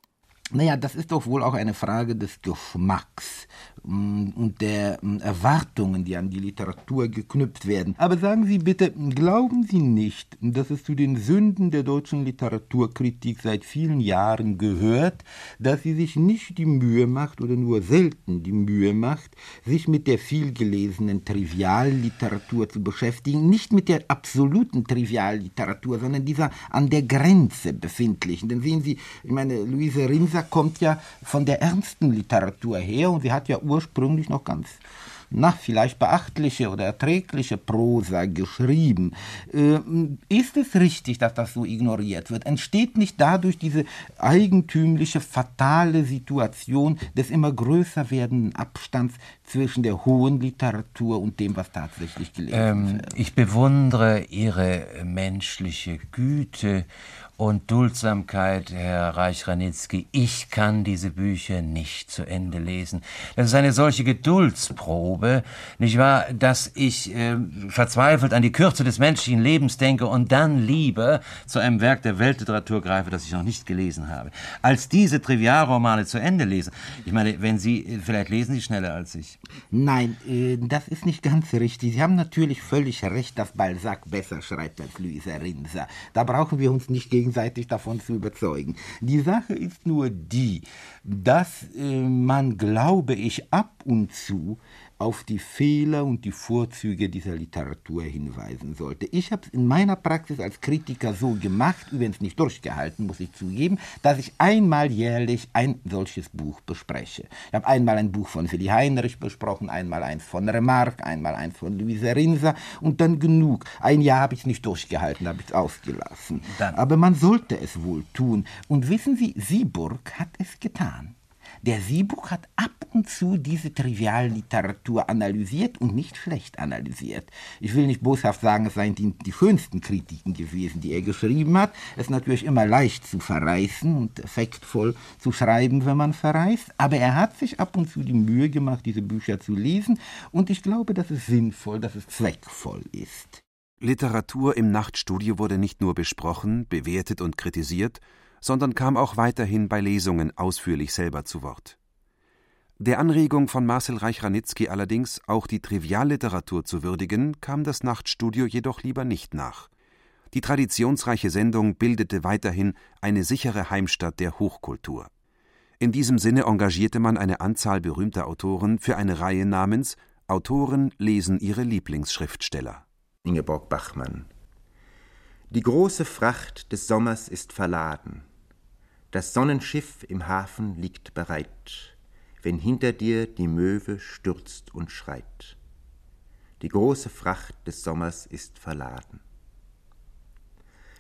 Naja, das ist doch wohl auch eine Frage des Geschmacks und der mm, Erwartungen, die an die Literatur geknüpft werden. Aber sagen Sie bitte, glauben Sie nicht, dass es zu den Sünden der deutschen Literaturkritik seit vielen Jahren gehört, dass sie sich nicht die Mühe macht oder nur selten die Mühe macht, sich mit der vielgelesenen Trivialliteratur zu beschäftigen, nicht mit der absoluten Trivialliteratur, sondern dieser an der Grenze befindlichen. Denn sehen Sie, ich meine, Luise Rinser kommt ja von der ernsten Literatur her und sie hat ja ursprünglich noch ganz na, vielleicht beachtliche oder erträgliche Prosa geschrieben. Äh, ist es richtig, dass das so ignoriert wird? Entsteht nicht dadurch diese eigentümliche, fatale Situation des immer größer werdenden Abstands zwischen der hohen Literatur und dem, was tatsächlich gelesen ähm, wird? Ich bewundere Ihre menschliche Güte und Duldsamkeit, Herr Reich-Ranitzky. Ich kann diese Bücher nicht zu Ende lesen. Das ist eine solche Geduldsprobe, nicht wahr, dass ich äh, verzweifelt an die Kürze des menschlichen Lebens denke und dann lieber zu einem Werk der Weltliteratur greife, das ich noch nicht gelesen habe, als diese Trivialromane zu Ende lese. Ich meine, wenn Sie, vielleicht lesen Sie schneller als ich. Nein, äh, das ist nicht ganz richtig. Sie haben natürlich völlig recht, dass Balzac besser schreibt als Luisa Rinser. Da brauchen wir uns nicht gegen gegenseitig davon zu überzeugen. Die Sache ist nur die, dass äh, man, glaube ich, ab und zu auf die Fehler und die Vorzüge dieser Literatur hinweisen sollte. Ich habe es in meiner Praxis als Kritiker so gemacht, übrigens nicht durchgehalten, muss ich zugeben, dass ich einmal jährlich ein solches Buch bespreche. Ich habe einmal ein Buch von Willi Heinrich besprochen, einmal eins von Remarque, einmal eins von Luise Rinser und dann genug. Ein Jahr habe ich es nicht durchgehalten, habe ich es ausgelassen. Dann. Aber man sollte es wohl tun. Und wissen Sie, Sieburg hat es getan. Der Siebuch hat ab und zu diese Trivialliteratur analysiert und nicht schlecht analysiert. Ich will nicht boshaft sagen, es seien die, die schönsten Kritiken gewesen, die er geschrieben hat. Es ist natürlich immer leicht zu verreißen und effektvoll zu schreiben, wenn man verreist. Aber er hat sich ab und zu die Mühe gemacht, diese Bücher zu lesen. Und ich glaube, dass es sinnvoll, dass es zweckvoll ist. Literatur im Nachtstudio wurde nicht nur besprochen, bewertet und kritisiert, sondern kam auch weiterhin bei Lesungen ausführlich selber zu Wort. Der Anregung von Marcel Reich-Ranitzky allerdings, auch die Trivialliteratur zu würdigen, kam das Nachtstudio jedoch lieber nicht nach. Die traditionsreiche Sendung bildete weiterhin eine sichere Heimstatt der Hochkultur. In diesem Sinne engagierte man eine Anzahl berühmter Autoren für eine Reihe namens Autoren lesen ihre Lieblingsschriftsteller. Ingeborg Bachmann Die große Fracht des Sommers ist verladen. Das Sonnenschiff im Hafen liegt bereit, wenn hinter dir die Möwe stürzt und schreit. Die große Fracht des Sommers ist verladen.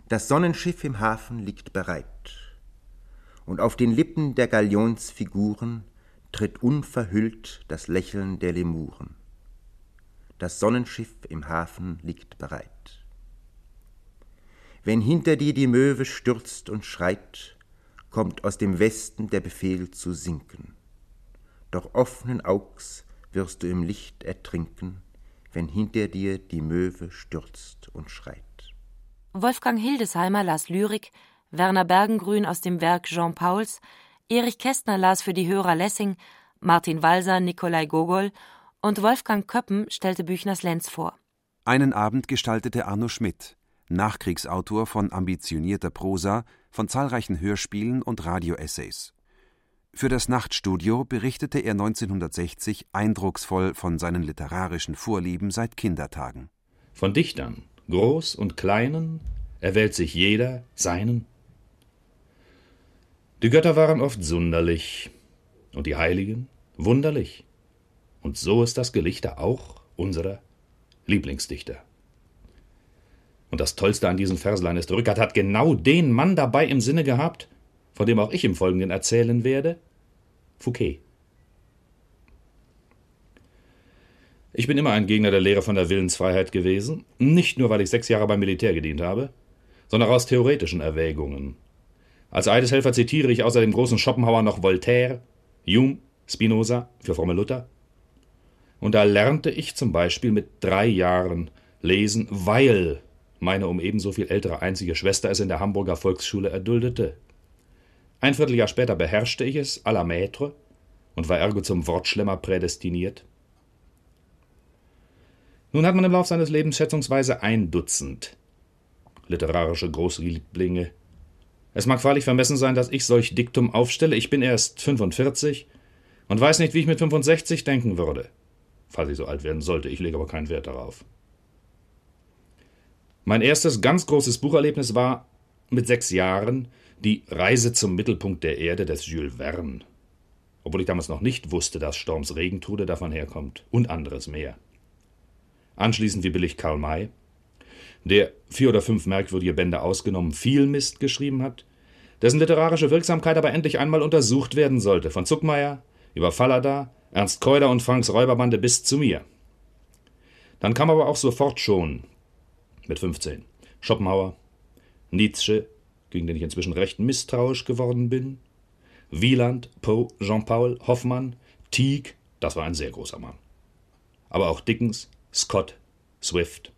Das Sonnenschiff im Hafen liegt bereit, und auf den Lippen der Galionsfiguren tritt unverhüllt das Lächeln der Lemuren. Das Sonnenschiff im Hafen liegt bereit. Wenn hinter dir die Möwe stürzt und schreit, kommt aus dem Westen der Befehl zu sinken. Doch offenen Augs wirst du im Licht ertrinken, wenn hinter dir die Möwe stürzt und schreit. Wolfgang Hildesheimer las Lyrik, Werner Bergengrün aus dem Werk Jean Pauls, Erich Kästner las für die Hörer Lessing, Martin Walser Nikolai Gogol und Wolfgang Köppen stellte Büchners Lenz vor. Einen Abend gestaltete Arno Schmidt, Nachkriegsautor von ambitionierter Prosa, von zahlreichen Hörspielen und Radioessays. Für das Nachtstudio berichtete er 1960 eindrucksvoll von seinen literarischen Vorlieben seit Kindertagen. Von Dichtern, groß und kleinen, erwählt sich jeder seinen. Die Götter waren oft sunderlich und die Heiligen wunderlich. Und so ist das Gelichter auch unserer Lieblingsdichter. Und das Tollste an diesen Verslein ist, Rückert hat genau den Mann dabei im Sinne gehabt, von dem auch ich im Folgenden erzählen werde, Fouquet. Ich bin immer ein Gegner der Lehre von der Willensfreiheit gewesen, nicht nur, weil ich sechs Jahre beim Militär gedient habe, sondern aus theoretischen Erwägungen. Als Eideshelfer zitiere ich außer dem großen Schopenhauer noch Voltaire, Hume, Spinoza für fromme Luther. Und da lernte ich zum Beispiel mit drei Jahren lesen, weil meine um ebenso viel ältere einzige Schwester es in der Hamburger Volksschule erduldete. Ein Vierteljahr später beherrschte ich es à la Maître und war ergo zum Wortschlemmer prädestiniert. Nun hat man im Lauf seines Lebens schätzungsweise ein Dutzend literarische Großlieblinge. Es mag wahrlich vermessen sein, dass ich solch Diktum aufstelle. Ich bin erst 45 und weiß nicht, wie ich mit 65 denken würde. Falls ich so alt werden sollte, ich lege aber keinen Wert darauf. Mein erstes ganz großes Bucherlebnis war mit sechs Jahren die Reise zum Mittelpunkt der Erde des Jules Verne. Obwohl ich damals noch nicht wusste, dass Storms Regentrude davon herkommt und anderes mehr. Anschließend wie billig Karl May, der vier oder fünf merkwürdige Bände ausgenommen viel Mist geschrieben hat, dessen literarische Wirksamkeit aber endlich einmal untersucht werden sollte, von Zuckmeier über Fallada, Ernst Keuder und Franks Räuberbande bis zu mir. Dann kam aber auch sofort schon, mit 15, Schopenhauer, Nietzsche, gegen den ich inzwischen recht misstrauisch geworden bin, Wieland, Poe, Jean-Paul, Hoffmann, Tieck, das war ein sehr großer Mann. Aber auch Dickens, Scott, Swift.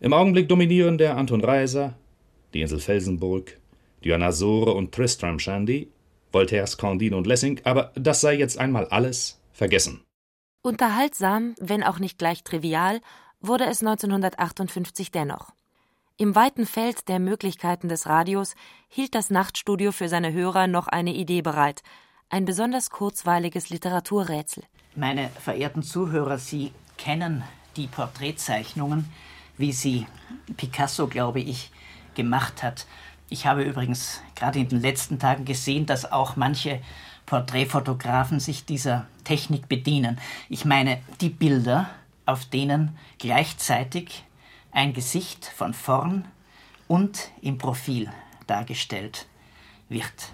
Im Augenblick dominieren der Anton Reiser, die Insel Felsenburg, Dionasore und Tristram Shandy, Voltaires Candide und Lessing, aber das sei jetzt einmal alles vergessen. Unterhaltsam, wenn auch nicht gleich trivial, wurde es 1958 dennoch. Im weiten Feld der Möglichkeiten des Radios hielt das Nachtstudio für seine Hörer noch eine Idee bereit, ein besonders kurzweiliges Literaturrätsel. Meine verehrten Zuhörer, Sie kennen die Porträtzeichnungen, wie sie Picasso, glaube ich, gemacht hat. Ich habe übrigens gerade in den letzten Tagen gesehen, dass auch manche Porträtfotografen sich dieser Technik bedienen. Ich meine die Bilder, auf denen gleichzeitig ein Gesicht von vorn und im Profil dargestellt wird.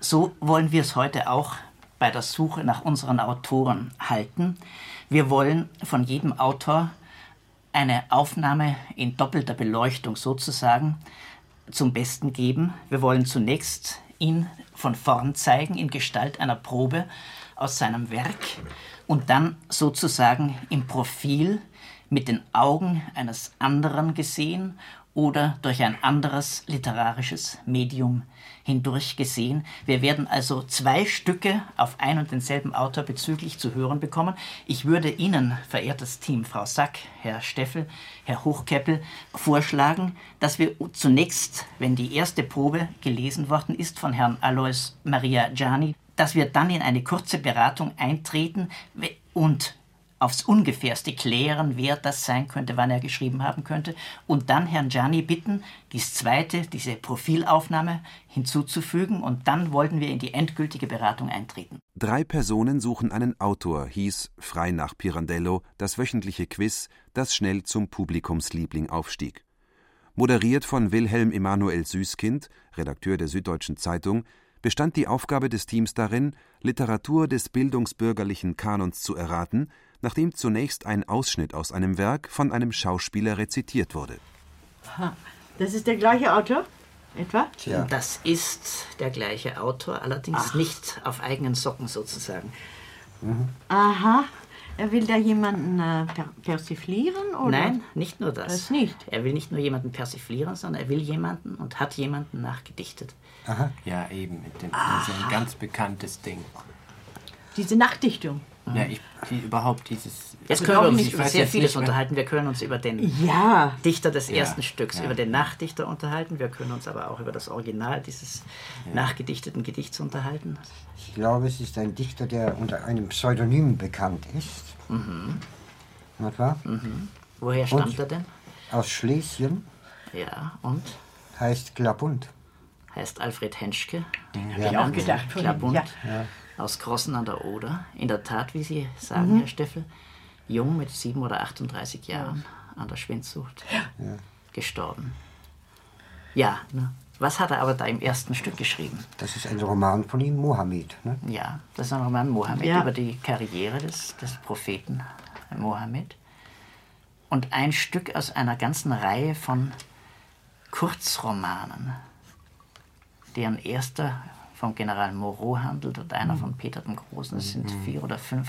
So wollen wir es heute auch bei der Suche nach unseren Autoren halten. Wir wollen von jedem Autor eine Aufnahme in doppelter Beleuchtung sozusagen zum Besten geben. Wir wollen zunächst ihn von vorn zeigen in Gestalt einer Probe aus seinem Werk und dann sozusagen im Profil mit den Augen eines anderen gesehen oder durch ein anderes literarisches Medium hindurch gesehen. Wir werden also zwei Stücke auf ein und denselben Autor bezüglich zu hören bekommen. Ich würde Ihnen, verehrtes Team, Frau Sack, Herr Steffel, Herr Hochkeppel, vorschlagen, dass wir zunächst, wenn die erste Probe gelesen worden ist von Herrn Alois Maria Gianni, dass wir dann in eine kurze Beratung eintreten und aufs Ungefährste klären, wer das sein könnte, wann er geschrieben haben könnte, und dann Herrn Gianni bitten, dies zweite, diese Profilaufnahme hinzuzufügen, und dann wollten wir in die endgültige Beratung eintreten. Drei Personen suchen einen Autor, hieß, frei nach Pirandello, das wöchentliche Quiz, das schnell zum Publikumsliebling aufstieg. Moderiert von Wilhelm Emanuel Süßkind, Redakteur der Süddeutschen Zeitung, bestand die Aufgabe des Teams darin, Literatur des bildungsbürgerlichen Kanons zu erraten, nachdem zunächst ein Ausschnitt aus einem Werk von einem Schauspieler rezitiert wurde. Das ist der gleiche Autor? Etwa? Tja. Das ist der gleiche Autor, allerdings Ach. nicht auf eigenen Socken sozusagen. Mhm. Aha. Er will da jemanden äh, per persiflieren? Oder? Nein, nicht nur das. Das nicht. Er will nicht nur jemanden persiflieren, sondern er will jemanden und hat jemanden nachgedichtet. Aha. Ja, eben. Mit dem, Das ist ein ganz bekanntes Ding. Diese Nachtdichtung. Ja, ich, die, überhaupt dieses. Jetzt können wir uns ich über sehr vieles nicht mehr- unterhalten. Wir können uns über den Ja. Dichter des Ja, ersten Stücks, ja. über den Nachtdichter unterhalten. Wir können uns aber auch über das Original dieses nachgedichteten Gedichts unterhalten. Ich glaube, es ist ein Dichter, der unter einem Pseudonym bekannt ist. Mhm. Nicht wahr? Woher stammt Und er denn? Aus Schlesien, Ja, und heißt Klabund. heißt Alfred Henschke. hab ich auch gedacht. Ja. aus Grossen an der Oder. In der Tat, wie Sie sagen, Mhm. Herr Steffel, jung mit 7 oder 38 Jahren an der Schwindsucht Ja. gestorben. Ja, ne? was hat er aber da im ersten Stück geschrieben? Das ist ein Roman von ihm, Mohammed. Ne? Ja, das ist ein Roman Mohammed Ja. über die Karriere des, des Propheten Mohammed. Und ein Stück aus einer ganzen Reihe von Kurzromanen, deren erster vom General Moreau handelt und einer von Peter dem Großen. Es sind vier oder fünf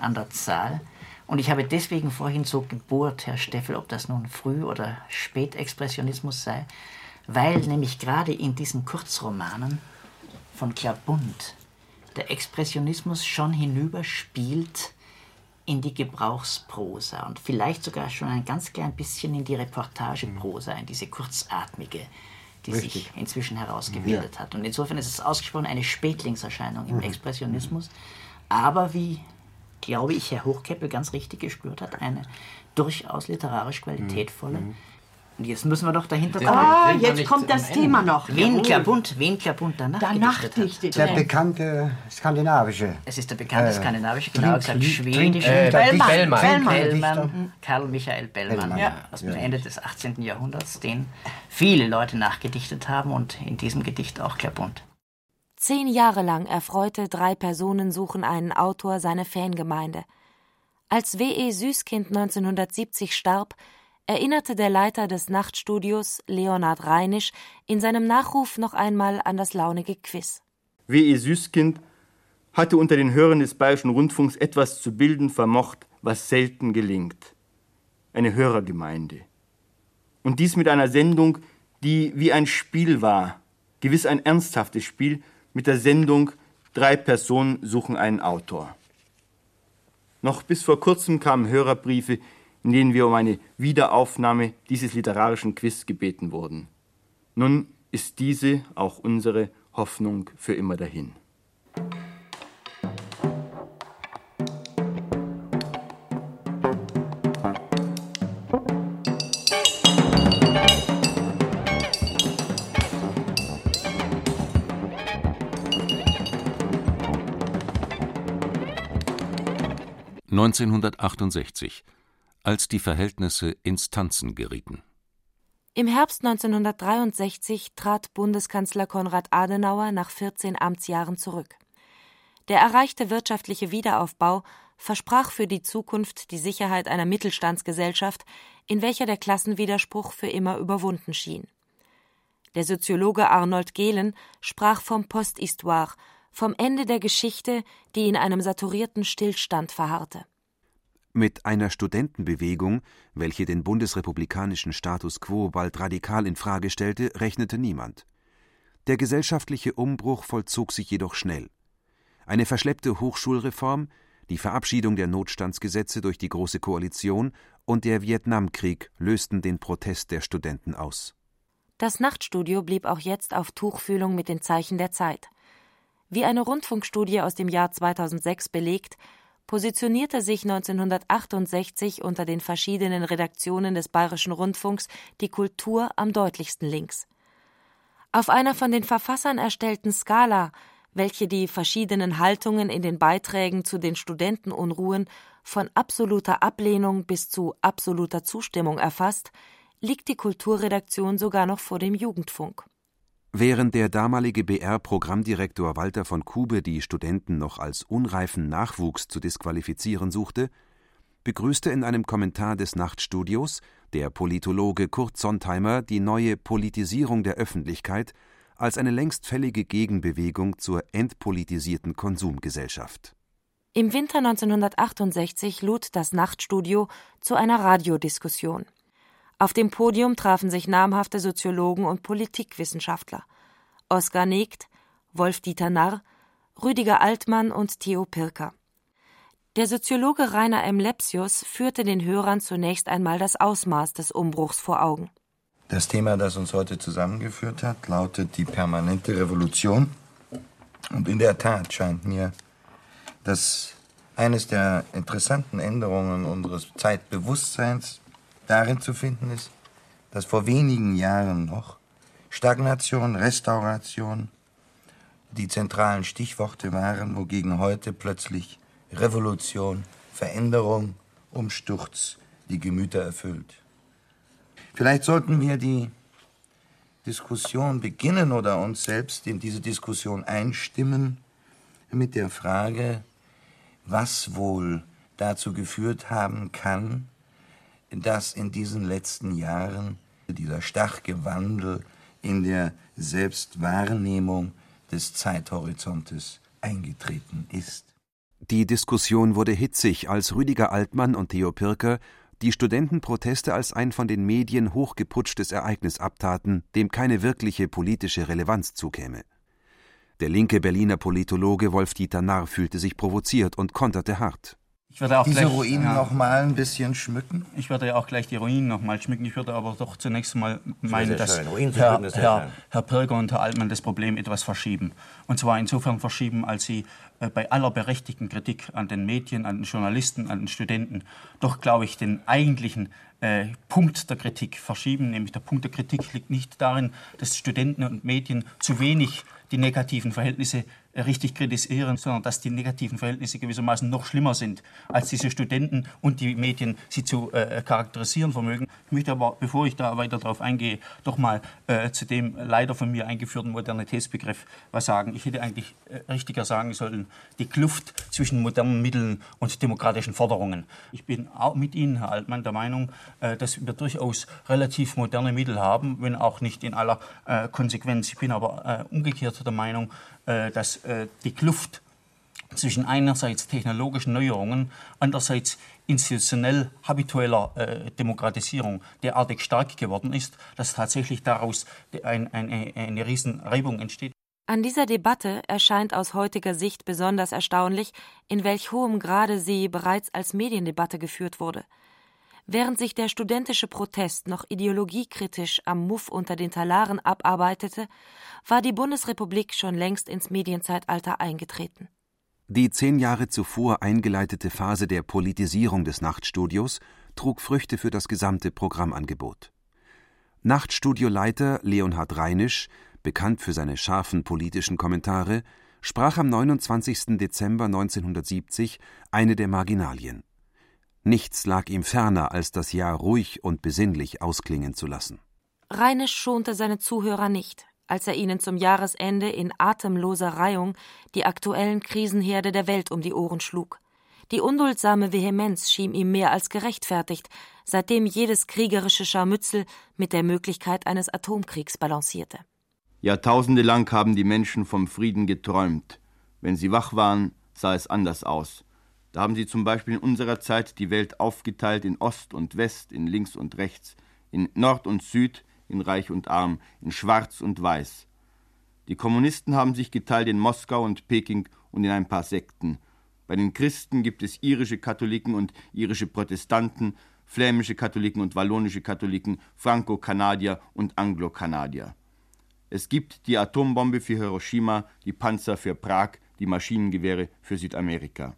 an der Zahl. Und ich habe deswegen vorhin so gebohrt, Herr Steffel, ob das nun Früh- oder Spätexpressionismus sei, weil nämlich gerade in diesen Kurzromanen von Klabund der Expressionismus schon hinüberspielt in die Gebrauchsprosa und vielleicht sogar schon ein ganz klein bisschen in die Reportageprosa, in diese kurzatmige, die sich Richtig. inzwischen herausgebildet hat. Und insofern ist es ausgesprochen eine Spätlingserscheinung im Mhm. Expressionismus, aber wie, glaube ich, Herr Hochkeppel ganz richtig gespürt hat, eine durchaus literarisch qualitätvolle. Und jetzt müssen wir doch dahinter kommen. Ah, jetzt kommt das Thema noch. Wen. Klabund, wen Klabund danach, Danach gedichtet Der bekannte skandinavische. Es ist der bekannte Äh, skandinavische, genau gesagt schwedische. Äh, Bellmann. Bellmann. Bellmann. Bellmann. Karl Michael Bellmann, Bellmann, ja. aus dem Ja. Ende des 18. Jahrhunderts, den viele Leute nachgedichtet haben und in diesem Gedicht auch Klabund. Zehn Jahre lang erfreute drei Personen suchen einen Autor seine Fangemeinde. Als W.E. Süßkind 1970 starb, erinnerte der Leiter des Nachtstudios, Leonhard Reinisch, in seinem Nachruf noch einmal an das launige Quiz. W.E. Süßkind hatte unter den Hörern des Bayerischen Rundfunks etwas zu bilden vermocht, was selten gelingt. Eine Hörergemeinde. Und dies mit einer Sendung, die wie ein Spiel war, gewiss ein ernsthaftes Spiel, mit der Sendung Drei Personen suchen einen Autor. Noch bis vor kurzem kamen Hörerbriefe, in denen wir um eine Wiederaufnahme dieses literarischen Quiz gebeten wurden. Nun ist diese, auch unsere, Hoffnung für immer dahin. – 1968, als die Verhältnisse ins Tanzen gerieten. Im Herbst 1963 trat Bundeskanzler Konrad Adenauer nach 14 Amtsjahren zurück. Der erreichte wirtschaftliche Wiederaufbau versprach für die Zukunft die Sicherheit einer Mittelstandsgesellschaft, in welcher der Klassenwiderspruch für immer überwunden schien. Der Soziologe Arnold Gehlen sprach vom Posthistoire, vom Ende der Geschichte, die in einem saturierten Stillstand verharrte. Mit einer Studentenbewegung, welche den bundesrepublikanischen Status quo bald radikal in Frage stellte, rechnete niemand. Der gesellschaftliche Umbruch vollzog sich jedoch schnell. Eine verschleppte Hochschulreform, die Verabschiedung der Notstandsgesetze durch die Große Koalition und der Vietnamkrieg lösten den Protest der Studenten aus. Das Nachtstudio blieb auch jetzt auf Tuchfühlung mit den Zeichen der Zeit. Wie eine Rundfunkstudie aus dem Jahr 2006 belegt, positionierte sich 1968 unter den verschiedenen Redaktionen des Bayerischen Rundfunks die Kultur am deutlichsten links. Auf einer von den Verfassern erstellten Skala, welche die verschiedenen Haltungen in den Beiträgen zu den Studentenunruhen von absoluter Ablehnung bis zu absoluter Zustimmung erfasst, liegt die Kulturredaktion sogar noch vor dem Jugendfunk. Während der damalige BR-Programmdirektor Walter von Kube die Studenten noch als unreifen Nachwuchs zu disqualifizieren suchte, begrüßte in einem Kommentar des Nachtstudios der Politologe Kurt Sontheimer die neue Politisierung der Öffentlichkeit als eine längst fällige Gegenbewegung zur entpolitisierten Konsumgesellschaft. Im Winter 1968 lud das Nachtstudio zu einer Radiodiskussion. Auf dem Podium trafen sich namhafte Soziologen und Politikwissenschaftler. Oskar Negt, Wolf-Dieter Narr, Rüdiger Altmann und Theo Pirker. Der Soziologe Rainer M. Lepsius führte den Hörern zunächst einmal das Ausmaß des Umbruchs vor Augen. Das Thema, das uns heute zusammengeführt hat, lautet die permanente Revolution. Und in der Tat scheint mir, dass eines der interessanten Änderungen unseres Zeitbewusstseins darin zu finden ist, dass vor wenigen Jahren noch Stagnation, Restauration die zentralen Stichworte waren, wogegen heute plötzlich Revolution, Veränderung, Umsturz die Gemüter erfüllt. Vielleicht sollten wir die Diskussion beginnen oder uns selbst in diese Diskussion einstimmen mit der Frage, was wohl dazu geführt haben kann, dass in diesen letzten Jahren dieser starke Wandel in der Selbstwahrnehmung des Zeithorizontes eingetreten ist. Die Diskussion wurde hitzig, als Rüdiger Altmann und Theo Pirker die Studentenproteste als ein von den Medien hochgeputschtes Ereignis abtaten, dem keine wirkliche politische Relevanz zukäme. Der linke Berliner Politologe Wolf-Dieter Narr fühlte sich provoziert und konterte hart. Ich würde auch Diese gleich, Ruinen ja, noch mal ein bisschen schmücken? Ich würde ja auch gleich die Ruinen noch mal schmücken. Ich würde aber doch zunächst mal meinen, dass Herr, Herr, Herr Pirger und Herr Altmann das Problem etwas verschieben. Und zwar insofern verschieben, als sie äh, bei aller berechtigten Kritik an den Medien, an den Journalisten, an den Studenten, doch, glaube ich, den eigentlichen äh, Punkt der Kritik verschieben. Nämlich der Punkt der Kritik liegt nicht darin, dass Studenten und Medien zu wenig die negativen Verhältnisse richtig kritisieren, sondern dass die negativen Verhältnisse gewissermaßen noch schlimmer sind, als diese Studenten und die Medien sie zu äh, charakterisieren vermögen. Ich möchte aber, bevor ich da weiter darauf eingehe, doch mal äh, zu dem leider von mir eingeführten Modernitätsbegriff was sagen. Ich hätte eigentlich äh, richtiger sagen sollen, die Kluft zwischen modernen Mitteln und demokratischen Forderungen. Ich bin auch mit Ihnen, Herr Altmann, der Meinung, äh, dass wir durchaus relativ moderne Mittel haben, wenn auch nicht in aller äh, Konsequenz. Ich bin aber äh, umgekehrt der Meinung, dass äh, die Kluft zwischen einerseits technologischen Neuerungen, andererseits institutionell habitueller äh, Demokratisierung derartig stark geworden ist, dass tatsächlich daraus ein, ein, eine Riesenreibung entsteht. An dieser Debatte erscheint aus heutiger Sicht besonders erstaunlich, in welch hohem Grade sie bereits als Mediendebatte geführt wurde. Während sich der studentische Protest noch ideologiekritisch am Muff unter den Talaren abarbeitete, war die Bundesrepublik schon längst ins Medienzeitalter eingetreten. Die zehn Jahre zuvor eingeleitete Phase der Politisierung des Nachtstudios trug Früchte für das gesamte Programmangebot. Nachtstudioleiter Leonhard Reinisch, bekannt für seine scharfen politischen Kommentare, sprach am 29. Dezember 1970 eine der Marginalien. Nichts lag ihm ferner, als das Jahr ruhig und besinnlich ausklingen zu lassen. Reinisch schonte seine Zuhörer nicht, als er ihnen zum Jahresende in atemloser Reihung die aktuellen Krisenherde der Welt um die Ohren schlug. Die unduldsame Vehemenz schien ihm mehr als gerechtfertigt, seitdem jedes kriegerische Scharmützel mit der Möglichkeit eines Atomkriegs balancierte. Jahrtausende lang haben die Menschen vom Frieden geträumt. Wenn sie wach waren, sah es anders aus. Da haben sie zum Beispiel in unserer Zeit die Welt aufgeteilt in Ost und West, in Links und Rechts, in Nord und Süd, in Reich und Arm, in Schwarz und Weiß. Die Kommunisten haben sich geteilt in Moskau und Peking und in ein paar Sekten. Bei den Christen gibt es irische Katholiken und irische Protestanten, flämische Katholiken und wallonische Katholiken, Franco-Kanadier und Anglo-Kanadier. Es gibt die Atombombe für Hiroshima, die Panzer für Prag, die Maschinengewehre für Südamerika.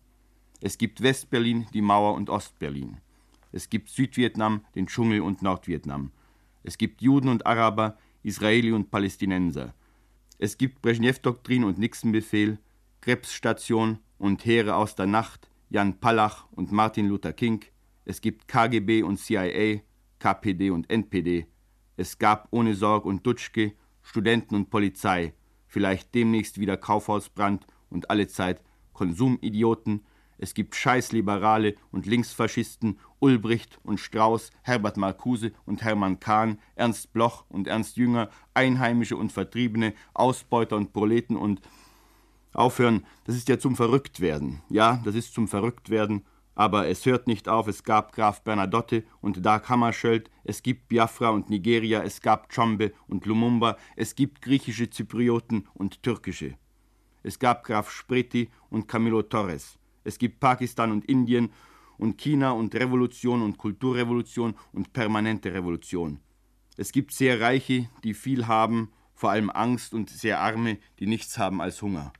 Es gibt Westberlin, die Mauer und Ostberlin. Es gibt Südvietnam, den Dschungel und Nordvietnam. Es gibt Juden und Araber, Israeli und Palästinenser. Es gibt Brezhnev-Doktrin und Nixon-Befehl, Krebsstation und Heere aus der Nacht, Jan Palach und Martin Luther King. Es gibt KGB und CIA, KPD und NPD. Es gab ohne Sorg und Dutschke, Studenten und Polizei, vielleicht demnächst wieder Kaufhausbrand und allezeit Konsumidioten, es gibt Scheißliberale und Linksfaschisten, Ulbricht und Strauß, Herbert Marcuse und Hermann Kahn, Ernst Bloch und Ernst Jünger, Einheimische und Vertriebene, Ausbeuter und Proleten und Aufhören, das ist ja zum Verrücktwerden. Ja, das ist zum Verrücktwerden. Aber es hört nicht auf, es gab Graf Bernadotte und Dag Hammarskjöld, es gibt Biafra und Nigeria, es gab Chombe und Lumumba, es gibt griechische Zyprioten und türkische. Es gab Graf Spreti und Camilo Torres. Es gibt Pakistan und Indien und China und Revolution und Kulturrevolution und permanente Revolution. Es gibt sehr Reiche, die viel haben, vor allem Angst, und sehr Arme, die nichts haben als Hunger.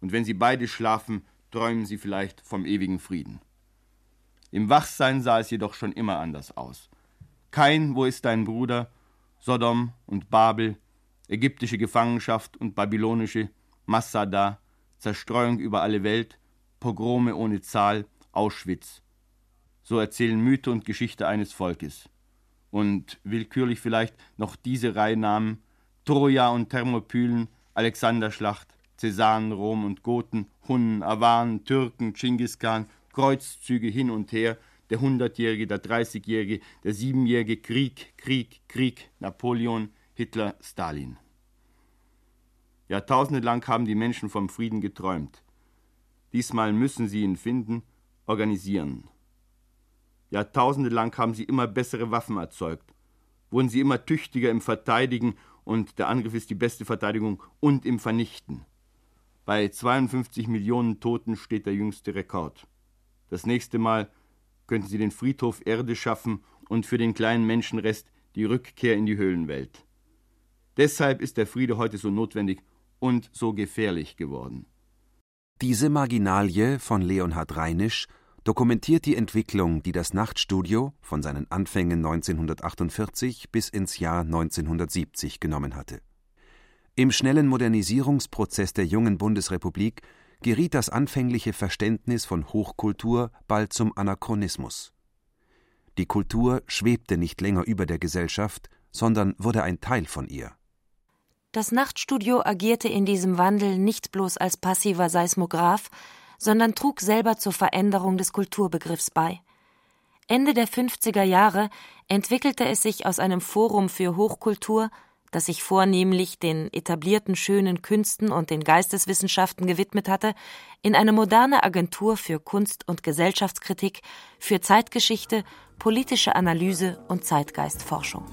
Und wenn sie beide schlafen, träumen sie vielleicht vom ewigen Frieden. Im Wachsein sah es jedoch schon immer anders aus. Kein, wo ist dein Bruder? Sodom und Babel, ägyptische Gefangenschaft und babylonische, Massada, Zerstreuung über alle Welt, Pogrome ohne Zahl, Auschwitz. So erzählen Mythe und Geschichte eines Volkes. Und willkürlich vielleicht noch diese Reihenamen Troja und Thermopylen, Alexanderschlacht, Cäsaren, Rom und Goten, Hunnen, Awanen, Türken, Chinggis Khan, Kreuzzüge hin und her, der Hundertjährige, der Dreißigjährige, der Siebenjährige, Krieg, Krieg, Krieg, Napoleon, Hitler, Stalin. Jahrtausende lang haben die Menschen vom Frieden geträumt. Diesmal müssen sie ihn finden, organisieren. Jahrtausende lang haben sie immer bessere Waffen erzeugt, wurden sie immer tüchtiger im Verteidigen und der Angriff ist die beste Verteidigung und im Vernichten. Bei 52 Millionen Toten steht der jüngste Rekord. Das nächste Mal könnten sie den Friedhof Erde schaffen und für den kleinen Menschenrest die Rückkehr in die Höhlenwelt. Deshalb ist der Friede heute so notwendig und so gefährlich geworden. Diese Marginalie von Leonhard Reinisch dokumentiert die Entwicklung, die das Nachtstudio von seinen Anfängen 1948 bis ins Jahr 1970 genommen hatte. Im schnellen Modernisierungsprozess der jungen Bundesrepublik geriet das anfängliche Verständnis von Hochkultur bald zum Anachronismus. Die Kultur schwebte nicht länger über der Gesellschaft, sondern wurde ein Teil von ihr. Das Nachtstudio agierte in diesem Wandel nicht bloß als passiver Seismograph, sondern trug selber zur Veränderung des Kulturbegriffs bei. Ende der 50er Jahre entwickelte es sich aus einem Forum für Hochkultur das sich vornehmlich den etablierten schönen Künsten und den Geisteswissenschaften gewidmet hatte, in eine moderne Agentur für Kunst und Gesellschaftskritik, für Zeitgeschichte, politische Analyse und Zeitgeistforschung.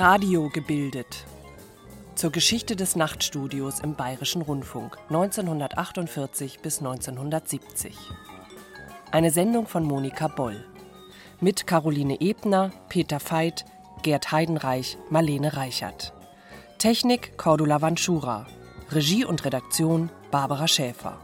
Radio gebildet. Zur Geschichte des Nachtstudios im Bayerischen Rundfunk 1948 bis 1970. Eine Sendung von Monika Boll. Mit Caroline Ebner, Peter Veit, Gerd Heidenreich, Marlene Reichert. Technik Cordula Vanschura. Regie und Redaktion Barbara Schäfer.